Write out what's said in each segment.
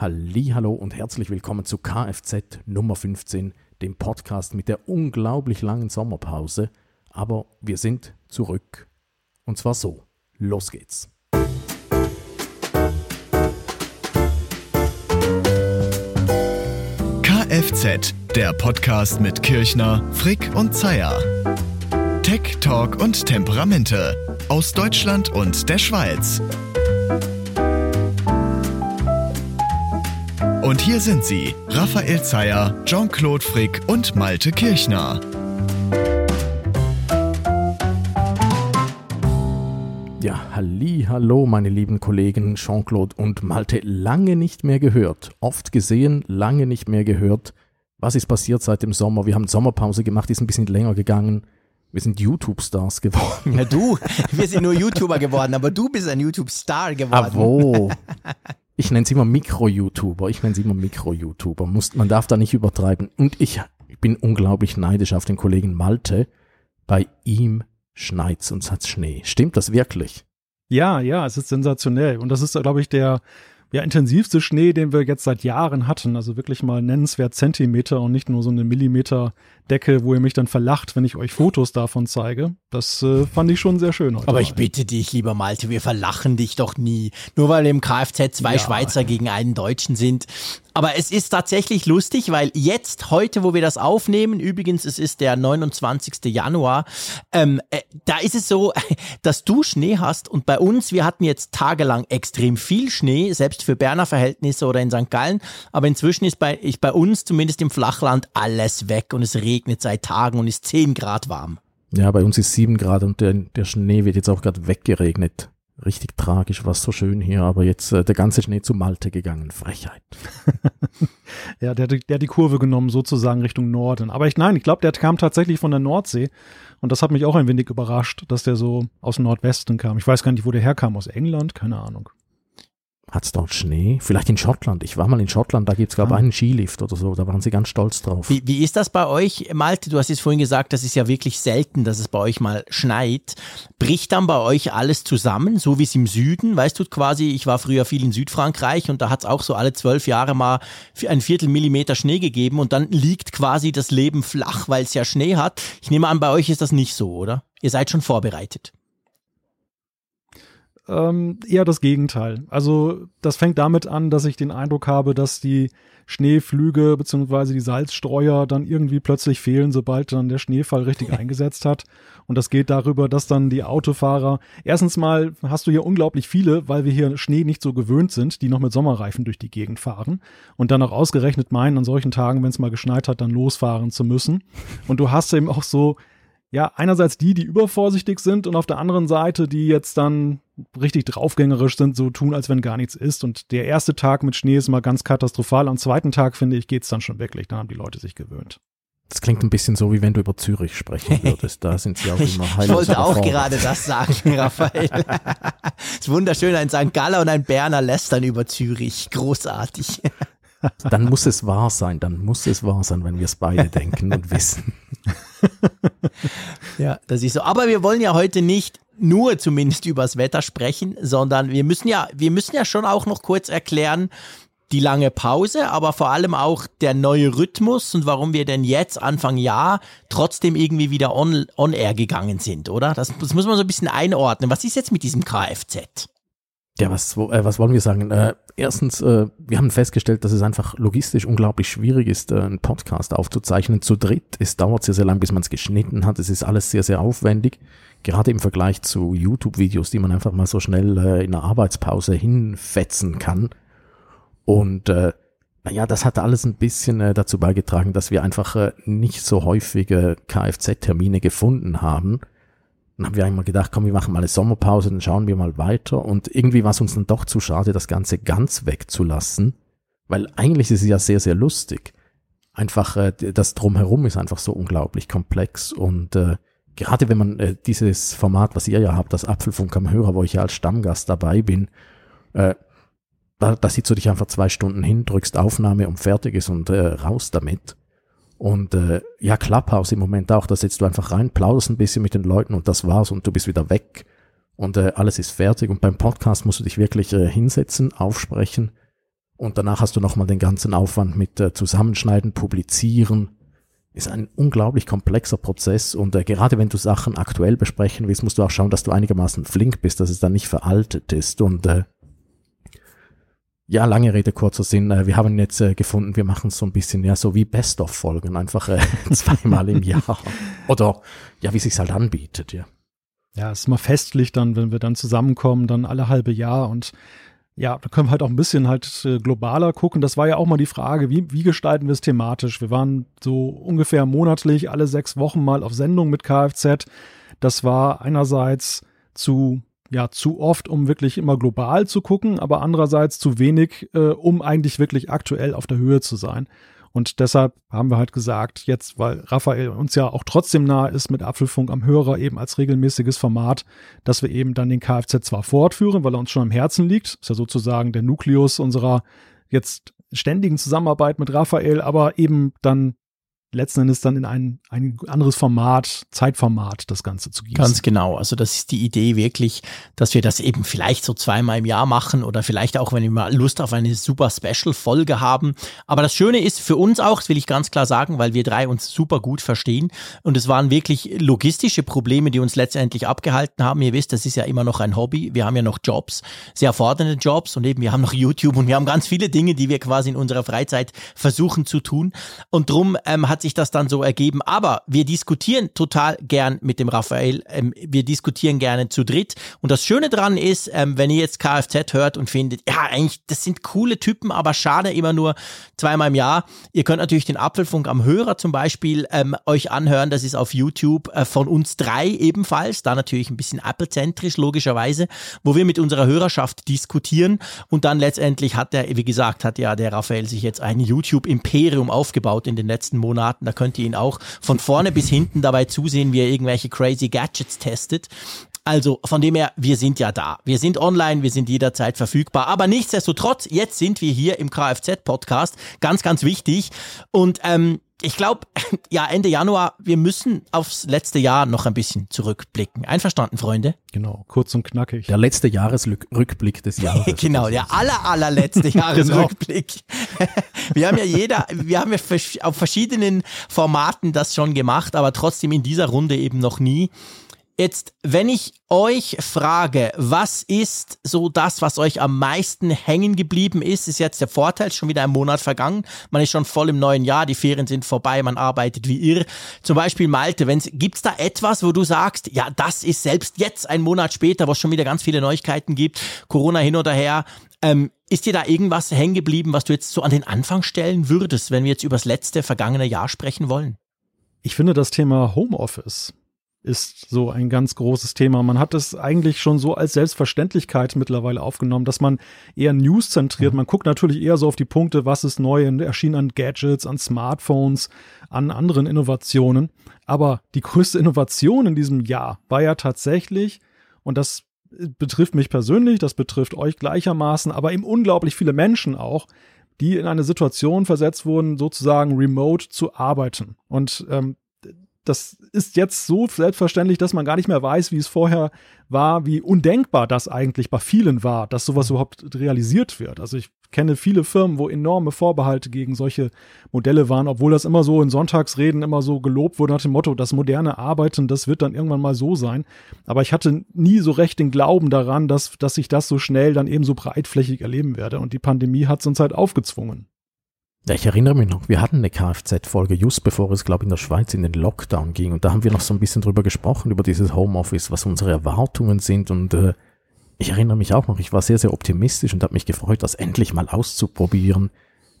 Hallo und herzlich willkommen zu Kfz Nummer 15, dem Podcast mit der unglaublich langen Sommerpause. Aber wir sind zurück. Und zwar so. Los geht's. Kfz, der Podcast mit Kirchner, Frick und Zeyer. Tech, Talk und Temperamente aus Deutschland und der Schweiz. Und hier sind sie, Raphael Zeyer, Jean-Claude Frick und Malte Kirchner. Ja, halli, hallo, meine lieben Kollegen Jean-Claude und Malte. Lange nicht mehr gehört, oft gesehen, lange nicht mehr gehört. Was ist passiert seit dem Sommer? Wir haben Sommerpause gemacht, ist ein bisschen länger gegangen. Wir sind YouTube-Stars geworden. Ja, du, wir sind nur YouTuber geworden, aber du bist ein YouTube-Star geworden. Ah, wo? Ich nenne es immer Mikro-YouTuber. Ich nenne es immer Mikro-YouTuber. Man darf da nicht übertreiben. Und ich, ich bin unglaublich neidisch auf den Kollegen Malte. Bei ihm schneit's und hat Schnee. Stimmt das wirklich? Ja, ja, es ist sensationell. Und das ist, glaube ich, der ja, intensivste Schnee, den wir jetzt seit Jahren hatten. Also wirklich mal nennenswert Zentimeter und nicht nur so eine Millimeter Decke, wo ihr mich dann verlacht, wenn ich euch Fotos davon zeige. Das äh, fand ich schon sehr schön heute. Aber mal. ich bitte dich, lieber Malte, wir verlachen dich doch nie. Nur weil im Kfz zwei Ja. Schweizer gegen einen Deutschen sind. Aber es ist tatsächlich lustig, weil jetzt, heute, wo wir das aufnehmen, übrigens, es ist der 29. Januar, ähm, äh, da ist es so, dass du Schnee hast und bei uns, wir hatten jetzt tagelang extrem viel Schnee, selbst für Berner Verhältnisse oder in St. Gallen, aber inzwischen ist bei, ich, bei uns, zumindest im Flachland, alles weg und es regnet seit Tagen und ist 10 Grad warm. Ja, bei uns ist sieben Grad und der, der Schnee wird jetzt auch gerade weggeregnet. Richtig tragisch, was so schön hier, aber jetzt äh, der ganze Schnee zu Malte gegangen. Frechheit. Ja, der, hat- der hat die Kurve genommen, sozusagen Richtung Norden. Aber ich, nein, ich glaube, der kam tatsächlich von der Nordsee. Und das hat mich auch ein wenig überrascht, dass der so aus dem Nordwesten kam. Ich weiß gar nicht, wo der herkam. Aus England? Keine Ahnung. Hat's dort Schnee? Vielleicht in Schottland. Ich war mal in Schottland, da gibt's glaube Ah. einen Skilift oder so. Da waren sie ganz stolz drauf. Wie, wie ist das bei euch, Malte? Du hast jetzt vorhin gesagt, das ist ja wirklich selten, dass es bei euch mal schneit. Bricht dann bei euch alles zusammen, so wie es im Süden? Weißt du quasi, ich war früher viel in Südfrankreich und da hat es auch so alle zwölf Jahre mal für ein Viertel Millimeter Schnee gegeben und dann liegt quasi das Leben flach, weil es ja Schnee hat. Ich nehme an, bei euch ist das nicht so, oder? Ihr seid schon vorbereitet. Ähm, eher das Gegenteil. Also das fängt damit an, dass ich den Eindruck habe, dass die Schneeflüge bzw. die Salzstreuer dann irgendwie plötzlich fehlen, sobald dann der Schneefall richtig eingesetzt hat. Und das geht darüber, dass dann die Autofahrer, erstens mal hast du hier unglaublich viele, weil wir hier Schnee nicht so gewöhnt sind, die noch mit Sommerreifen durch die Gegend fahren und dann auch ausgerechnet meinen, an solchen Tagen, wenn es mal geschneit hat, dann losfahren zu müssen. Und du hast eben auch so ja, einerseits die, die übervorsichtig sind und auf der anderen Seite, die jetzt dann richtig draufgängerisch sind, so tun, als wenn gar nichts ist. Und der erste Tag mit Schnee ist mal ganz katastrophal. Am zweiten Tag, finde ich, geht's dann schon wirklich. Da haben die Leute sich gewöhnt. Das klingt ein bisschen so, wie wenn du über Zürich sprechen würdest. Da sind sie auch Ich, immer ich heillos wollte auch überfordert. gerade das sagen, Raphael. ist wunderschön, ein St. Galler und ein Berner lästern über Zürich. Großartig. Dann muss es wahr sein, dann muss es wahr sein, wenn wir es beide denken und wissen. Ja, das ist so. Aber wir wollen ja heute nicht nur zumindest übers Wetter sprechen, sondern wir müssen ja, wir müssen ja schon auch noch kurz erklären, die lange Pause, aber vor allem auch der neue Rhythmus und warum wir denn jetzt Anfang Jahr trotzdem irgendwie wieder on, on air gegangen sind, oder? Das, das muss man so ein bisschen einordnen. Was ist jetzt mit diesem Kfz? Ja, was, äh, was wollen wir sagen? Äh, erstens, äh, wir haben festgestellt, dass es einfach logistisch unglaublich schwierig ist, äh, einen Podcast aufzuzeichnen. Zu dritt, es dauert sehr, sehr lang, bis man es geschnitten hat. Es ist alles sehr, sehr aufwendig. Gerade im Vergleich zu YouTube-Videos, die man einfach mal so schnell äh, in einer Arbeitspause hinfetzen kann. Und äh, naja, das hat alles ein bisschen äh, dazu beigetragen, dass wir einfach äh, nicht so häufige Kfz-Termine gefunden haben. Dann haben wir einmal gedacht, komm, wir machen mal eine Sommerpause, dann schauen wir mal weiter. Und irgendwie war es uns dann doch zu schade, das Ganze ganz wegzulassen. Weil eigentlich ist es ja sehr, sehr lustig. Einfach, äh, das Drumherum ist einfach so unglaublich komplex. Und äh, gerade wenn man äh, dieses Format, was ihr ja habt, das Apfelfunk am Hörer, wo ich ja als Stammgast dabei bin, äh, da, da sitzt du dich einfach zwei Stunden hin, drückst Aufnahme und fertig ist und äh, raus damit. Und äh, ja, Clubhouse im Moment auch, da sitzt du einfach rein, plauderst ein bisschen mit den Leuten und das war's und du bist wieder weg und äh, alles ist fertig. Und beim Podcast musst du dich wirklich äh, hinsetzen, aufsprechen Und danach hast du nochmal den ganzen Aufwand mit äh, Zusammenschneiden, Publizieren. Ist ein unglaublich komplexer Prozess und äh, gerade wenn du Sachen aktuell besprechen willst, musst du auch schauen, dass du einigermaßen flink bist, dass es dann nicht veraltet ist. Und äh, ja, lange Rede, kurzer Sinn. Äh, wir haben jetzt äh, gefunden, wir machen so ein bisschen ja so wie Best-of-Folgen, einfach äh, zweimal im Jahr. Oder ja, wie sich's halt anbietet, ja. Ja, ist mal festlich dann, wenn wir dann zusammenkommen, dann alle halbe Jahr und ja, da können wir halt auch ein bisschen halt globaler gucken. Das war ja auch mal die Frage, wie, wie gestalten wir es thematisch? Wir waren so ungefähr monatlich alle sechs Wochen mal auf Sendung mit Kfz. Das war einerseits zu ja zu oft, um wirklich immer global zu gucken, aber andererseits zu wenig, äh, um eigentlich wirklich aktuell auf der Höhe zu sein. Und deshalb haben wir halt gesagt, jetzt, weil Raphael uns ja auch trotzdem nahe ist mit Apfelfunk am Hörer eben als regelmäßiges Format, dass wir eben dann den Kfz zwar fortführen, weil er uns schon am Herzen liegt, ist ja sozusagen der Nukleus unserer jetzt ständigen Zusammenarbeit mit Raphael, aber eben dann letzten Endes dann in ein, ein anderes Format, Zeitformat das Ganze zu gießen. Ganz genau. Also das ist die Idee wirklich, dass wir das eben vielleicht so zweimal im Jahr machen oder vielleicht auch, wenn wir mal Lust auf eine super Special-Folge haben. Aber das Schöne ist für uns auch, das will ich ganz klar sagen, weil wir drei uns super gut verstehen und es waren wirklich logistische Probleme, die uns letztendlich abgehalten haben. Ihr wisst, das ist ja immer noch ein Hobby. Wir haben ja noch Jobs, sehr fordernde Jobs und eben wir haben noch YouTube und wir haben ganz viele Dinge, die wir quasi in unserer Freizeit versuchen zu tun. Und drum ähm, hat sich das dann so ergeben. Aber wir diskutieren total gern mit dem Raphael. Ähm, wir diskutieren gerne zu dritt. Und das Schöne dran ist, ähm, wenn ihr jetzt Kfz hört und findet, ja, eigentlich, das sind coole Typen, aber schade immer nur zweimal im Jahr. Ihr könnt natürlich den Apfelfunk am Hörer zum Beispiel ähm, euch anhören. Das ist auf YouTube äh, von uns drei ebenfalls. Da natürlich ein bisschen Apple-zentrisch, logischerweise, wo wir mit unserer Hörerschaft diskutieren. Und dann letztendlich hat der, wie gesagt, hat ja der Raphael sich jetzt ein YouTube-Imperium aufgebaut in den letzten Monaten Daten. Da könnt ihr ihn auch von vorne bis hinten dabei zusehen, wie er irgendwelche crazy Gadgets testet. Also von dem her, wir sind ja da. Wir sind online, wir sind jederzeit verfügbar. Aber nichtsdestotrotz, jetzt sind wir hier im Kfz-Podcast. Ganz, ganz wichtig. Und ähm, ich glaube, ja, Ende Januar, wir müssen aufs letzte Jahr noch ein bisschen zurückblicken. Einverstanden, Freunde? Genau, kurz und knackig. Der letzte Jahresrückblick des Jahres. genau, der aller, allerletzte Jahresrückblick. wir haben ja jeder, wir haben ja auf verschiedenen Formaten das schon gemacht, aber trotzdem in dieser Runde eben noch nie. Jetzt, wenn ich euch frage, was ist so das, was euch am meisten hängen geblieben ist, ist jetzt der Vorteil, schon wieder ein Monat vergangen, man ist schon voll im neuen Jahr, die Ferien sind vorbei, man arbeitet wie irr. Zum Beispiel Malte, gibt es da etwas, wo du sagst, ja, das ist selbst jetzt ein Monat später, wo es schon wieder ganz viele Neuigkeiten gibt, Corona hin oder her, ähm, ist dir da irgendwas hängen geblieben, was du jetzt so an den Anfang stellen würdest, wenn wir jetzt über das letzte vergangene Jahr sprechen wollen? Ich finde das Thema Homeoffice ist so ein ganz großes Thema. Man hat es eigentlich schon so als Selbstverständlichkeit mittlerweile aufgenommen, dass man eher News zentriert. Mhm. Man guckt natürlich eher so auf die Punkte, was ist neu und erschien an Gadgets, an Smartphones, an anderen Innovationen. Aber die größte Innovation in diesem Jahr war ja tatsächlich, und das betrifft mich persönlich, das betrifft euch gleichermaßen, aber eben unglaublich viele Menschen auch, die in eine Situation versetzt wurden, sozusagen remote zu arbeiten. Und ähm, das ist jetzt so selbstverständlich, dass man gar nicht mehr weiß, wie es vorher war, wie undenkbar das eigentlich bei vielen war, dass sowas überhaupt realisiert wird. Also ich kenne viele Firmen, wo enorme Vorbehalte gegen solche Modelle waren, obwohl das immer so in Sonntagsreden immer so gelobt wurde nach dem Motto, das moderne Arbeiten, das wird dann irgendwann mal so sein. Aber ich hatte nie so recht den Glauben daran, dass, dass ich das so schnell dann eben so breitflächig erleben werde. Und die Pandemie hat es uns halt aufgezwungen. Ja, ich erinnere mich noch, wir hatten eine Kfz-Folge just bevor es, glaube ich, in der Schweiz in den Lockdown ging. Und da haben wir noch so ein bisschen drüber gesprochen, über dieses Homeoffice, was unsere Erwartungen sind. Und äh, ich erinnere mich auch noch, ich war sehr, sehr optimistisch und habe mich gefreut, das endlich mal auszuprobieren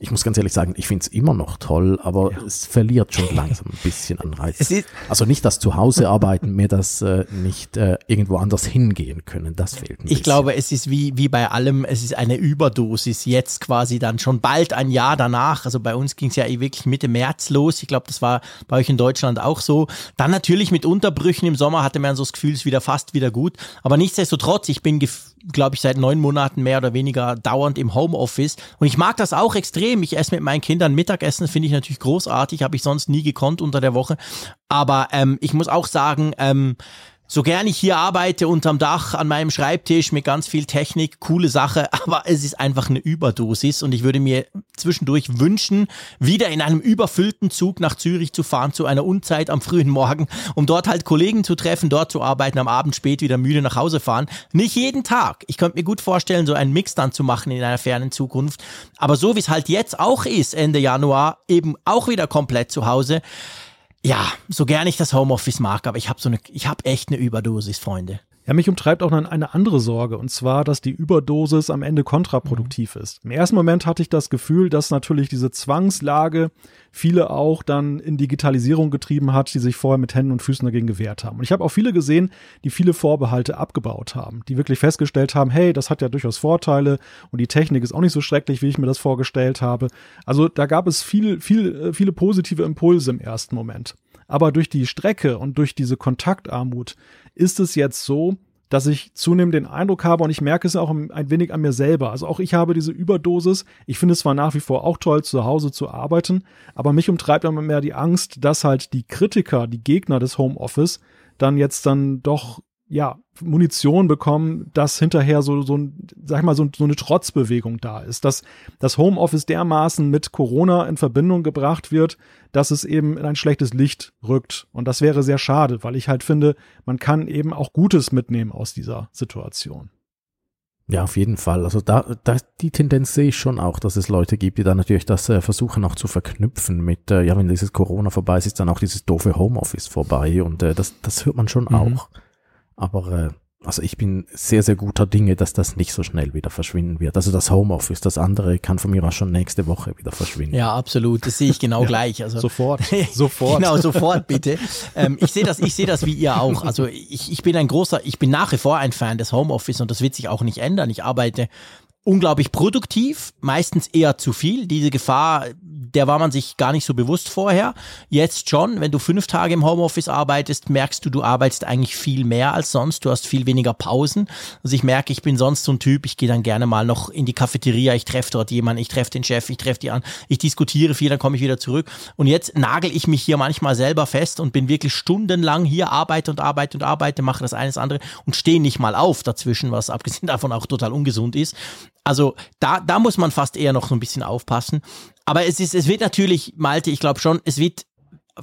ich muss ganz ehrlich sagen, ich finde es immer noch toll, aber ja. es verliert schon langsam ein bisschen an Reiz. Also nicht das Zuhause arbeiten, mehr das äh, nicht äh, irgendwo anders hingehen können, das fehlt ein Ich bisschen. glaube, es ist wie, wie bei allem, es ist eine Überdosis, jetzt quasi dann schon bald ein Jahr danach, also bei uns ging es ja eh wirklich Mitte März los, ich glaube, das war bei euch in Deutschland auch so. Dann natürlich mit Unterbrüchen im Sommer hatte man so das Gefühl, es ist wieder fast wieder gut, aber nichtsdestotrotz, ich bin glaube ich, seit neun Monaten mehr oder weniger dauernd im Homeoffice. Und ich mag das auch extrem. Ich esse mit meinen Kindern Mittagessen, finde ich natürlich großartig, habe ich sonst nie gekonnt unter der Woche. Aber ähm, ich muss auch sagen, ähm, so gern ich hier arbeite unterm Dach an meinem Schreibtisch mit ganz viel Technik, coole Sache, aber es ist einfach eine Überdosis und ich würde mir zwischendurch wünschen, wieder in einem überfüllten Zug nach Zürich zu fahren zu einer Unzeit am frühen Morgen, um dort halt Kollegen zu treffen, dort zu arbeiten, am Abend spät wieder müde nach Hause fahren. Nicht jeden Tag. Ich könnte mir gut vorstellen, so einen Mix dann zu machen in einer fernen Zukunft. Aber so wie es halt jetzt auch ist, Ende Januar, eben auch wieder komplett zu Hause ja, so gern ich das Homeoffice mag, aber ich habe so eine, ich habe echt eine Überdosis, Freunde. Ja, mich umtreibt auch eine andere Sorge, und zwar, dass die Überdosis am Ende kontraproduktiv mhm. ist. Im ersten Moment hatte ich das Gefühl, dass natürlich diese Zwangslage viele auch dann in Digitalisierung getrieben hat, die sich vorher mit Händen und Füßen dagegen gewehrt haben. Und ich habe auch viele gesehen, die viele Vorbehalte abgebaut haben, die wirklich festgestellt haben, hey, das hat ja durchaus Vorteile und die Technik ist auch nicht so schrecklich, wie ich mir das vorgestellt habe. Also da gab es viel, viel, äh, viele positive Impulse im ersten Moment. Aber durch die Strecke und durch diese Kontaktarmut ist es jetzt so, dass ich zunehmend den Eindruck habe und ich merke es auch ein wenig an mir selber. Also auch ich habe diese Überdosis. Ich finde es zwar nach wie vor auch toll, zu Hause zu arbeiten, aber mich umtreibt immer mehr die Angst, dass halt die Kritiker, die Gegner des Homeoffice dann jetzt dann doch ja, Munition bekommen, dass hinterher so, so, sag ich mal, so, so eine Trotzbewegung da ist, dass das Homeoffice dermaßen mit Corona in Verbindung gebracht wird, dass es eben in ein schlechtes Licht rückt. Und das wäre sehr schade, weil ich halt finde, man kann eben auch Gutes mitnehmen aus dieser Situation. Ja, auf jeden Fall. Also da, da die Tendenz sehe ich schon auch, dass es Leute gibt, die dann natürlich das äh, versuchen auch zu verknüpfen mit, äh, ja, wenn dieses Corona vorbei ist, ist dann auch dieses doofe Homeoffice vorbei und äh, das, das hört man schon mhm. auch. Aber äh, also ich bin sehr, sehr guter Dinge, dass das nicht so schnell wieder verschwinden wird. Also das Homeoffice, das andere kann von mir auch schon nächste Woche wieder verschwinden. Ja, absolut. Das sehe ich genau ja, gleich. Also sofort, sofort. genau, sofort bitte. Ähm, ich sehe das, ich sehe das wie ihr auch. Also ich, ich bin ein großer, ich bin nach wie vor ein Fan des Homeoffice und das wird sich auch nicht ändern. Ich arbeite unglaublich produktiv, meistens eher zu viel. Diese Gefahr, der war man sich gar nicht so bewusst vorher. Jetzt schon, wenn du fünf Tage im Homeoffice arbeitest, merkst du, du arbeitest eigentlich viel mehr als sonst. Du hast viel weniger Pausen. Also ich merke, ich bin sonst so ein Typ, ich gehe dann gerne mal noch in die Cafeteria, ich treffe dort jemanden, ich treffe den Chef, ich treffe die an, ich diskutiere viel, dann komme ich wieder zurück. Und jetzt nagel ich mich hier manchmal selber fest und bin wirklich stundenlang hier, arbeite und arbeite und arbeite, mache das eines andere und stehe nicht mal auf dazwischen, was abgesehen davon auch total ungesund ist. Also da, da muss man fast eher noch so ein bisschen aufpassen. Aber es ist, es wird natürlich, Malte, ich glaube schon, es wird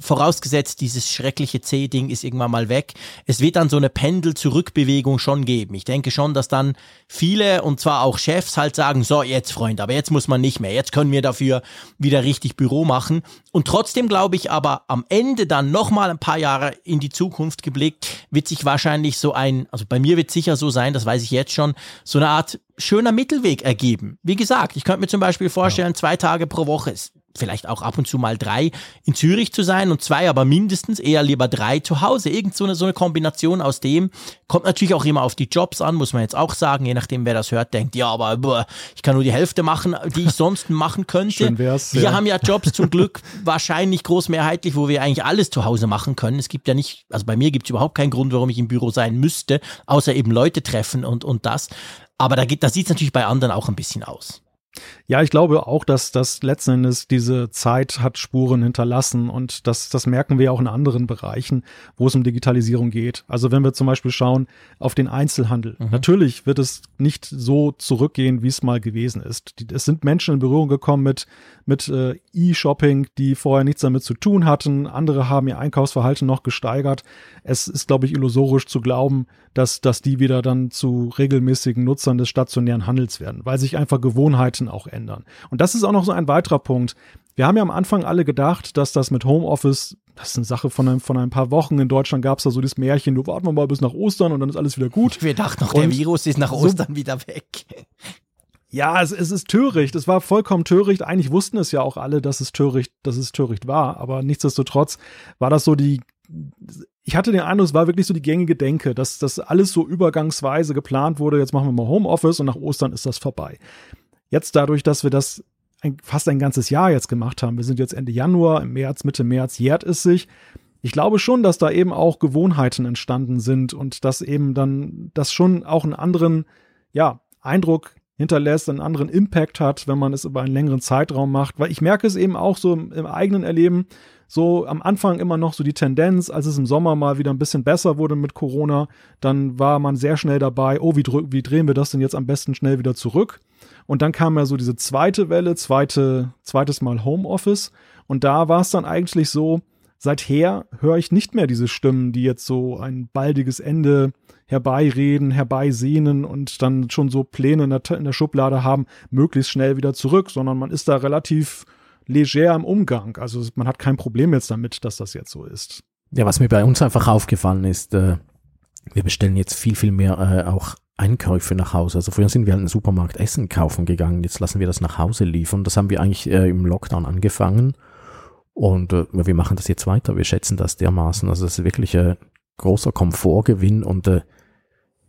vorausgesetzt, dieses schreckliche C-Ding ist irgendwann mal weg. Es wird dann so eine Pendel-Zurückbewegung schon geben. Ich denke schon, dass dann viele und zwar auch Chefs halt sagen, so jetzt Freund, aber jetzt muss man nicht mehr. Jetzt können wir dafür wieder richtig Büro machen. Und trotzdem glaube ich aber am Ende dann nochmal ein paar Jahre in die Zukunft geblickt, wird sich wahrscheinlich so ein, also bei mir wird sicher so sein, das weiß ich jetzt schon, so eine Art schöner Mittelweg ergeben. Wie gesagt, ich könnte mir zum Beispiel vorstellen, ja. zwei Tage pro Woche vielleicht auch ab und zu mal drei in Zürich zu sein und zwei aber mindestens eher lieber drei zu Hause. Irgend so eine, so eine Kombination aus dem. Kommt natürlich auch immer auf die Jobs an, muss man jetzt auch sagen, je nachdem, wer das hört, denkt, ja, aber boah, ich kann nur die Hälfte machen, die ich sonst machen könnte. Schön wär's, wir ja. haben ja Jobs zum Glück wahrscheinlich großmehrheitlich, wo wir eigentlich alles zu Hause machen können. Es gibt ja nicht, also bei mir gibt es überhaupt keinen Grund, warum ich im Büro sein müsste, außer eben Leute treffen und, und das. Aber da, geht, da sieht es natürlich bei anderen auch ein bisschen aus. Ja, ich glaube auch, dass das letzten Endes diese Zeit hat Spuren hinterlassen und das, das merken wir auch in anderen Bereichen, wo es um Digitalisierung geht. Also wenn wir zum Beispiel schauen auf den Einzelhandel. Mhm. Natürlich wird es nicht so zurückgehen, wie es mal gewesen ist. Es sind Menschen in Berührung gekommen mit, mit äh, E-Shopping, die vorher nichts damit zu tun hatten. Andere haben ihr Einkaufsverhalten noch gesteigert. Es ist, glaube ich, illusorisch zu glauben, dass, dass die wieder dann zu regelmäßigen Nutzern des stationären Handels werden, weil sich einfach Gewohnheiten auch ändern. Und das ist auch noch so ein weiterer Punkt. Wir haben ja am Anfang alle gedacht, dass das mit Homeoffice, das ist eine Sache von ein, von ein paar Wochen. In Deutschland gab es da so das Märchen, du warten wir mal bis nach Ostern und dann ist alles wieder gut. Wir dachten noch, der Virus ist nach Ostern so, wieder weg. Ja, es, es ist töricht. Es war vollkommen töricht. Eigentlich wussten es ja auch alle, dass es töricht, dass es töricht war. Aber nichtsdestotrotz war das so die ich hatte den Eindruck, es war wirklich so die gängige Denke, dass das alles so übergangsweise geplant wurde. Jetzt machen wir mal Homeoffice und nach Ostern ist das vorbei. Jetzt dadurch, dass wir das ein, fast ein ganzes Jahr jetzt gemacht haben, wir sind jetzt Ende Januar, im März, Mitte März jährt es sich. Ich glaube schon, dass da eben auch Gewohnheiten entstanden sind und dass eben dann das schon auch einen anderen, ja, Eindruck hinterlässt, einen anderen Impact hat, wenn man es über einen längeren Zeitraum macht. Weil ich merke es eben auch so im, im eigenen Erleben, so am Anfang immer noch so die Tendenz, als es im Sommer mal wieder ein bisschen besser wurde mit Corona, dann war man sehr schnell dabei, oh, wie, wie drehen wir das denn jetzt am besten schnell wieder zurück? Und dann kam ja so diese zweite Welle, zweite, zweites Mal Homeoffice. Und da war es dann eigentlich so, seither höre ich nicht mehr diese Stimmen, die jetzt so ein baldiges Ende herbeireden, herbeisehnen und dann schon so Pläne in der, in der Schublade haben, möglichst schnell wieder zurück, sondern man ist da relativ leger im Umgang. Also man hat kein Problem jetzt damit, dass das jetzt so ist. Ja, was mir bei uns einfach aufgefallen ist, äh, wir bestellen jetzt viel, viel mehr äh, auch Einkäufe nach Hause. Also früher sind wir halt in den Supermarkt Essen kaufen gegangen, jetzt lassen wir das nach Hause liefern. Das haben wir eigentlich äh, im Lockdown angefangen und äh, wir machen das jetzt weiter. Wir schätzen das dermaßen. Also es ist wirklich ein äh, großer Komfortgewinn und äh,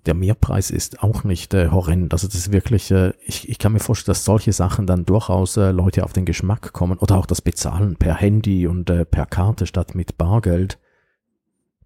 der Mehrpreis ist auch nicht äh, horrend. Also das ist wirklich, äh, ich, ich kann mir vorstellen, dass solche Sachen dann durchaus äh, Leute auf den Geschmack kommen oder auch das Bezahlen per Handy und äh, per Karte statt mit Bargeld.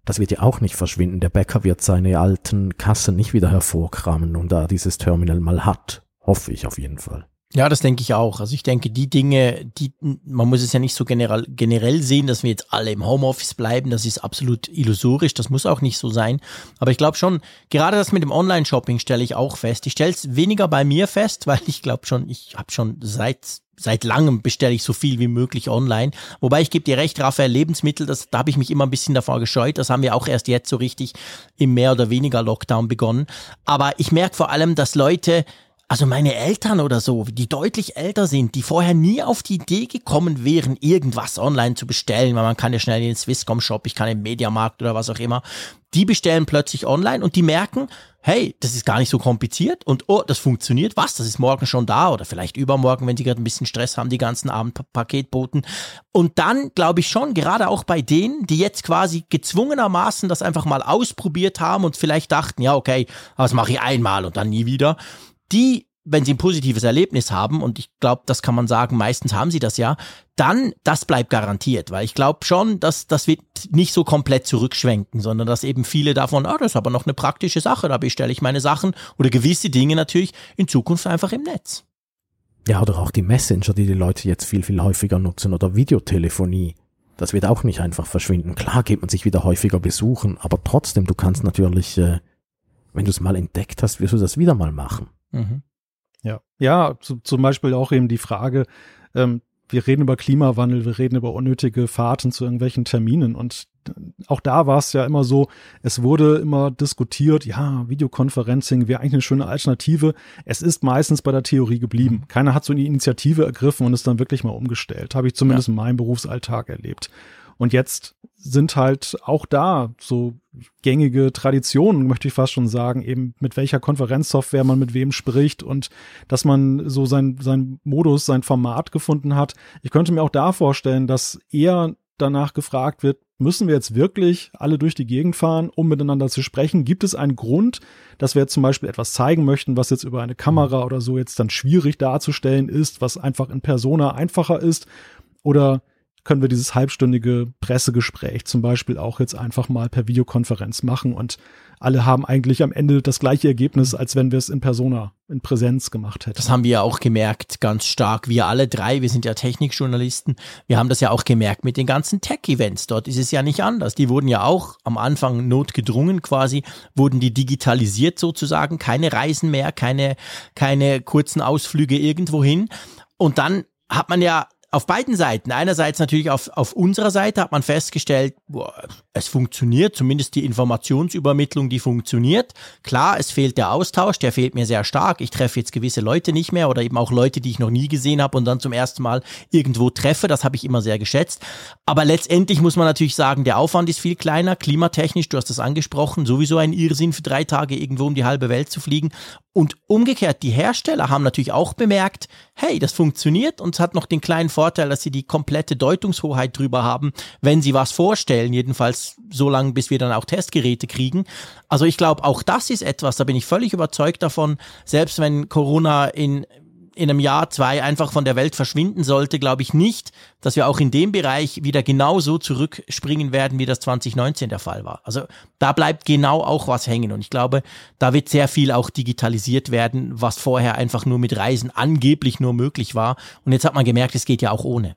Das wird ja auch nicht verschwinden. Der Bäcker wird seine alten Kassen nicht wieder hervorkramen und da dieses Terminal mal hat. Hoffe ich auf jeden Fall. Ja, das denke ich auch. Also ich denke, die Dinge, die, man muss es ja nicht so generell, generell sehen, dass wir jetzt alle im Homeoffice bleiben. Das ist absolut illusorisch. Das muss auch nicht so sein. Aber ich glaube schon, gerade das mit dem Online-Shopping stelle ich auch fest. Ich stelle es weniger bei mir fest, weil ich glaube schon, ich habe schon seit seit langem bestelle ich so viel wie möglich online. Wobei ich gebe dir recht, Raphael, Lebensmittel, das, da habe ich mich immer ein bisschen davor gescheut. Das haben wir auch erst jetzt so richtig im mehr oder weniger Lockdown begonnen. Aber ich merke vor allem, dass Leute also meine Eltern oder so, die deutlich älter sind, die vorher nie auf die Idee gekommen wären, irgendwas online zu bestellen, weil man kann ja schnell in den Swisscom Shop, ich kann im Mediamarkt oder was auch immer, die bestellen plötzlich online und die merken, hey, das ist gar nicht so kompliziert und oh, das funktioniert, was, das ist morgen schon da oder vielleicht übermorgen, wenn sie gerade ein bisschen Stress haben, die ganzen Abend Paketboten. Und dann glaube ich schon, gerade auch bei denen, die jetzt quasi gezwungenermaßen das einfach mal ausprobiert haben und vielleicht dachten, ja, okay, das mache ich einmal und dann nie wieder, die, wenn sie ein positives Erlebnis haben, und ich glaube, das kann man sagen, meistens haben sie das ja, dann, das bleibt garantiert, weil ich glaube schon, dass das wird nicht so komplett zurückschwenken, sondern dass eben viele davon, ah, das ist aber noch eine praktische Sache, da bestelle ich meine Sachen oder gewisse Dinge natürlich in Zukunft einfach im Netz. Ja, oder auch die Messenger, die die Leute jetzt viel, viel häufiger nutzen oder Videotelefonie. Das wird auch nicht einfach verschwinden. Klar geht man sich wieder häufiger besuchen, aber trotzdem, du kannst natürlich, äh, wenn du es mal entdeckt hast, wirst du das wieder mal machen. Mhm. Ja, ja, zu, zum Beispiel auch eben die Frage, ähm, wir reden über Klimawandel, wir reden über unnötige Fahrten zu irgendwelchen Terminen und auch da war es ja immer so, es wurde immer diskutiert, ja, Videoconferencing wäre eigentlich eine schöne Alternative. Es ist meistens bei der Theorie geblieben. Mhm. Keiner hat so eine Initiative ergriffen und es dann wirklich mal umgestellt. Habe ich zumindest ja. in meinem Berufsalltag erlebt. Und jetzt sind halt auch da so gängige Traditionen, möchte ich fast schon sagen, eben mit welcher Konferenzsoftware man mit wem spricht und dass man so sein, sein Modus, sein Format gefunden hat. Ich könnte mir auch da vorstellen, dass eher danach gefragt wird, müssen wir jetzt wirklich alle durch die Gegend fahren, um miteinander zu sprechen? Gibt es einen Grund, dass wir jetzt zum Beispiel etwas zeigen möchten, was jetzt über eine Kamera oder so jetzt dann schwierig darzustellen ist, was einfach in Persona einfacher ist? Oder können wir dieses halbstündige Pressegespräch zum Beispiel auch jetzt einfach mal per Videokonferenz machen und alle haben eigentlich am Ende das gleiche Ergebnis, als wenn wir es in Persona, in Präsenz gemacht hätten. Das haben wir ja auch gemerkt, ganz stark. Wir alle drei, wir sind ja Technikjournalisten, wir haben das ja auch gemerkt mit den ganzen Tech-Events. Dort ist es ja nicht anders. Die wurden ja auch am Anfang notgedrungen quasi, wurden die digitalisiert sozusagen, keine Reisen mehr, keine, keine kurzen Ausflüge irgendwohin. Und dann hat man ja auf beiden Seiten. Einerseits natürlich auf, auf unserer Seite hat man festgestellt, boah, es funktioniert, zumindest die Informationsübermittlung, die funktioniert. Klar, es fehlt der Austausch, der fehlt mir sehr stark. Ich treffe jetzt gewisse Leute nicht mehr oder eben auch Leute, die ich noch nie gesehen habe und dann zum ersten Mal irgendwo treffe. Das habe ich immer sehr geschätzt. Aber letztendlich muss man natürlich sagen, der Aufwand ist viel kleiner. Klimatechnisch, du hast das angesprochen, sowieso ein Irrsinn für drei Tage irgendwo um die halbe Welt zu fliegen. Und umgekehrt, die Hersteller haben natürlich auch bemerkt, hey, das funktioniert und es hat noch den kleinen Vorteil, dass sie die komplette Deutungshoheit drüber haben, wenn sie was vorstellen, jedenfalls so lange, bis wir dann auch Testgeräte kriegen. Also ich glaube, auch das ist etwas, da bin ich völlig überzeugt davon, selbst wenn Corona in in einem Jahr, zwei einfach von der Welt verschwinden sollte, glaube ich nicht, dass wir auch in dem Bereich wieder genauso zurückspringen werden, wie das 2019 der Fall war. Also da bleibt genau auch was hängen. Und ich glaube, da wird sehr viel auch digitalisiert werden, was vorher einfach nur mit Reisen angeblich nur möglich war. Und jetzt hat man gemerkt, es geht ja auch ohne.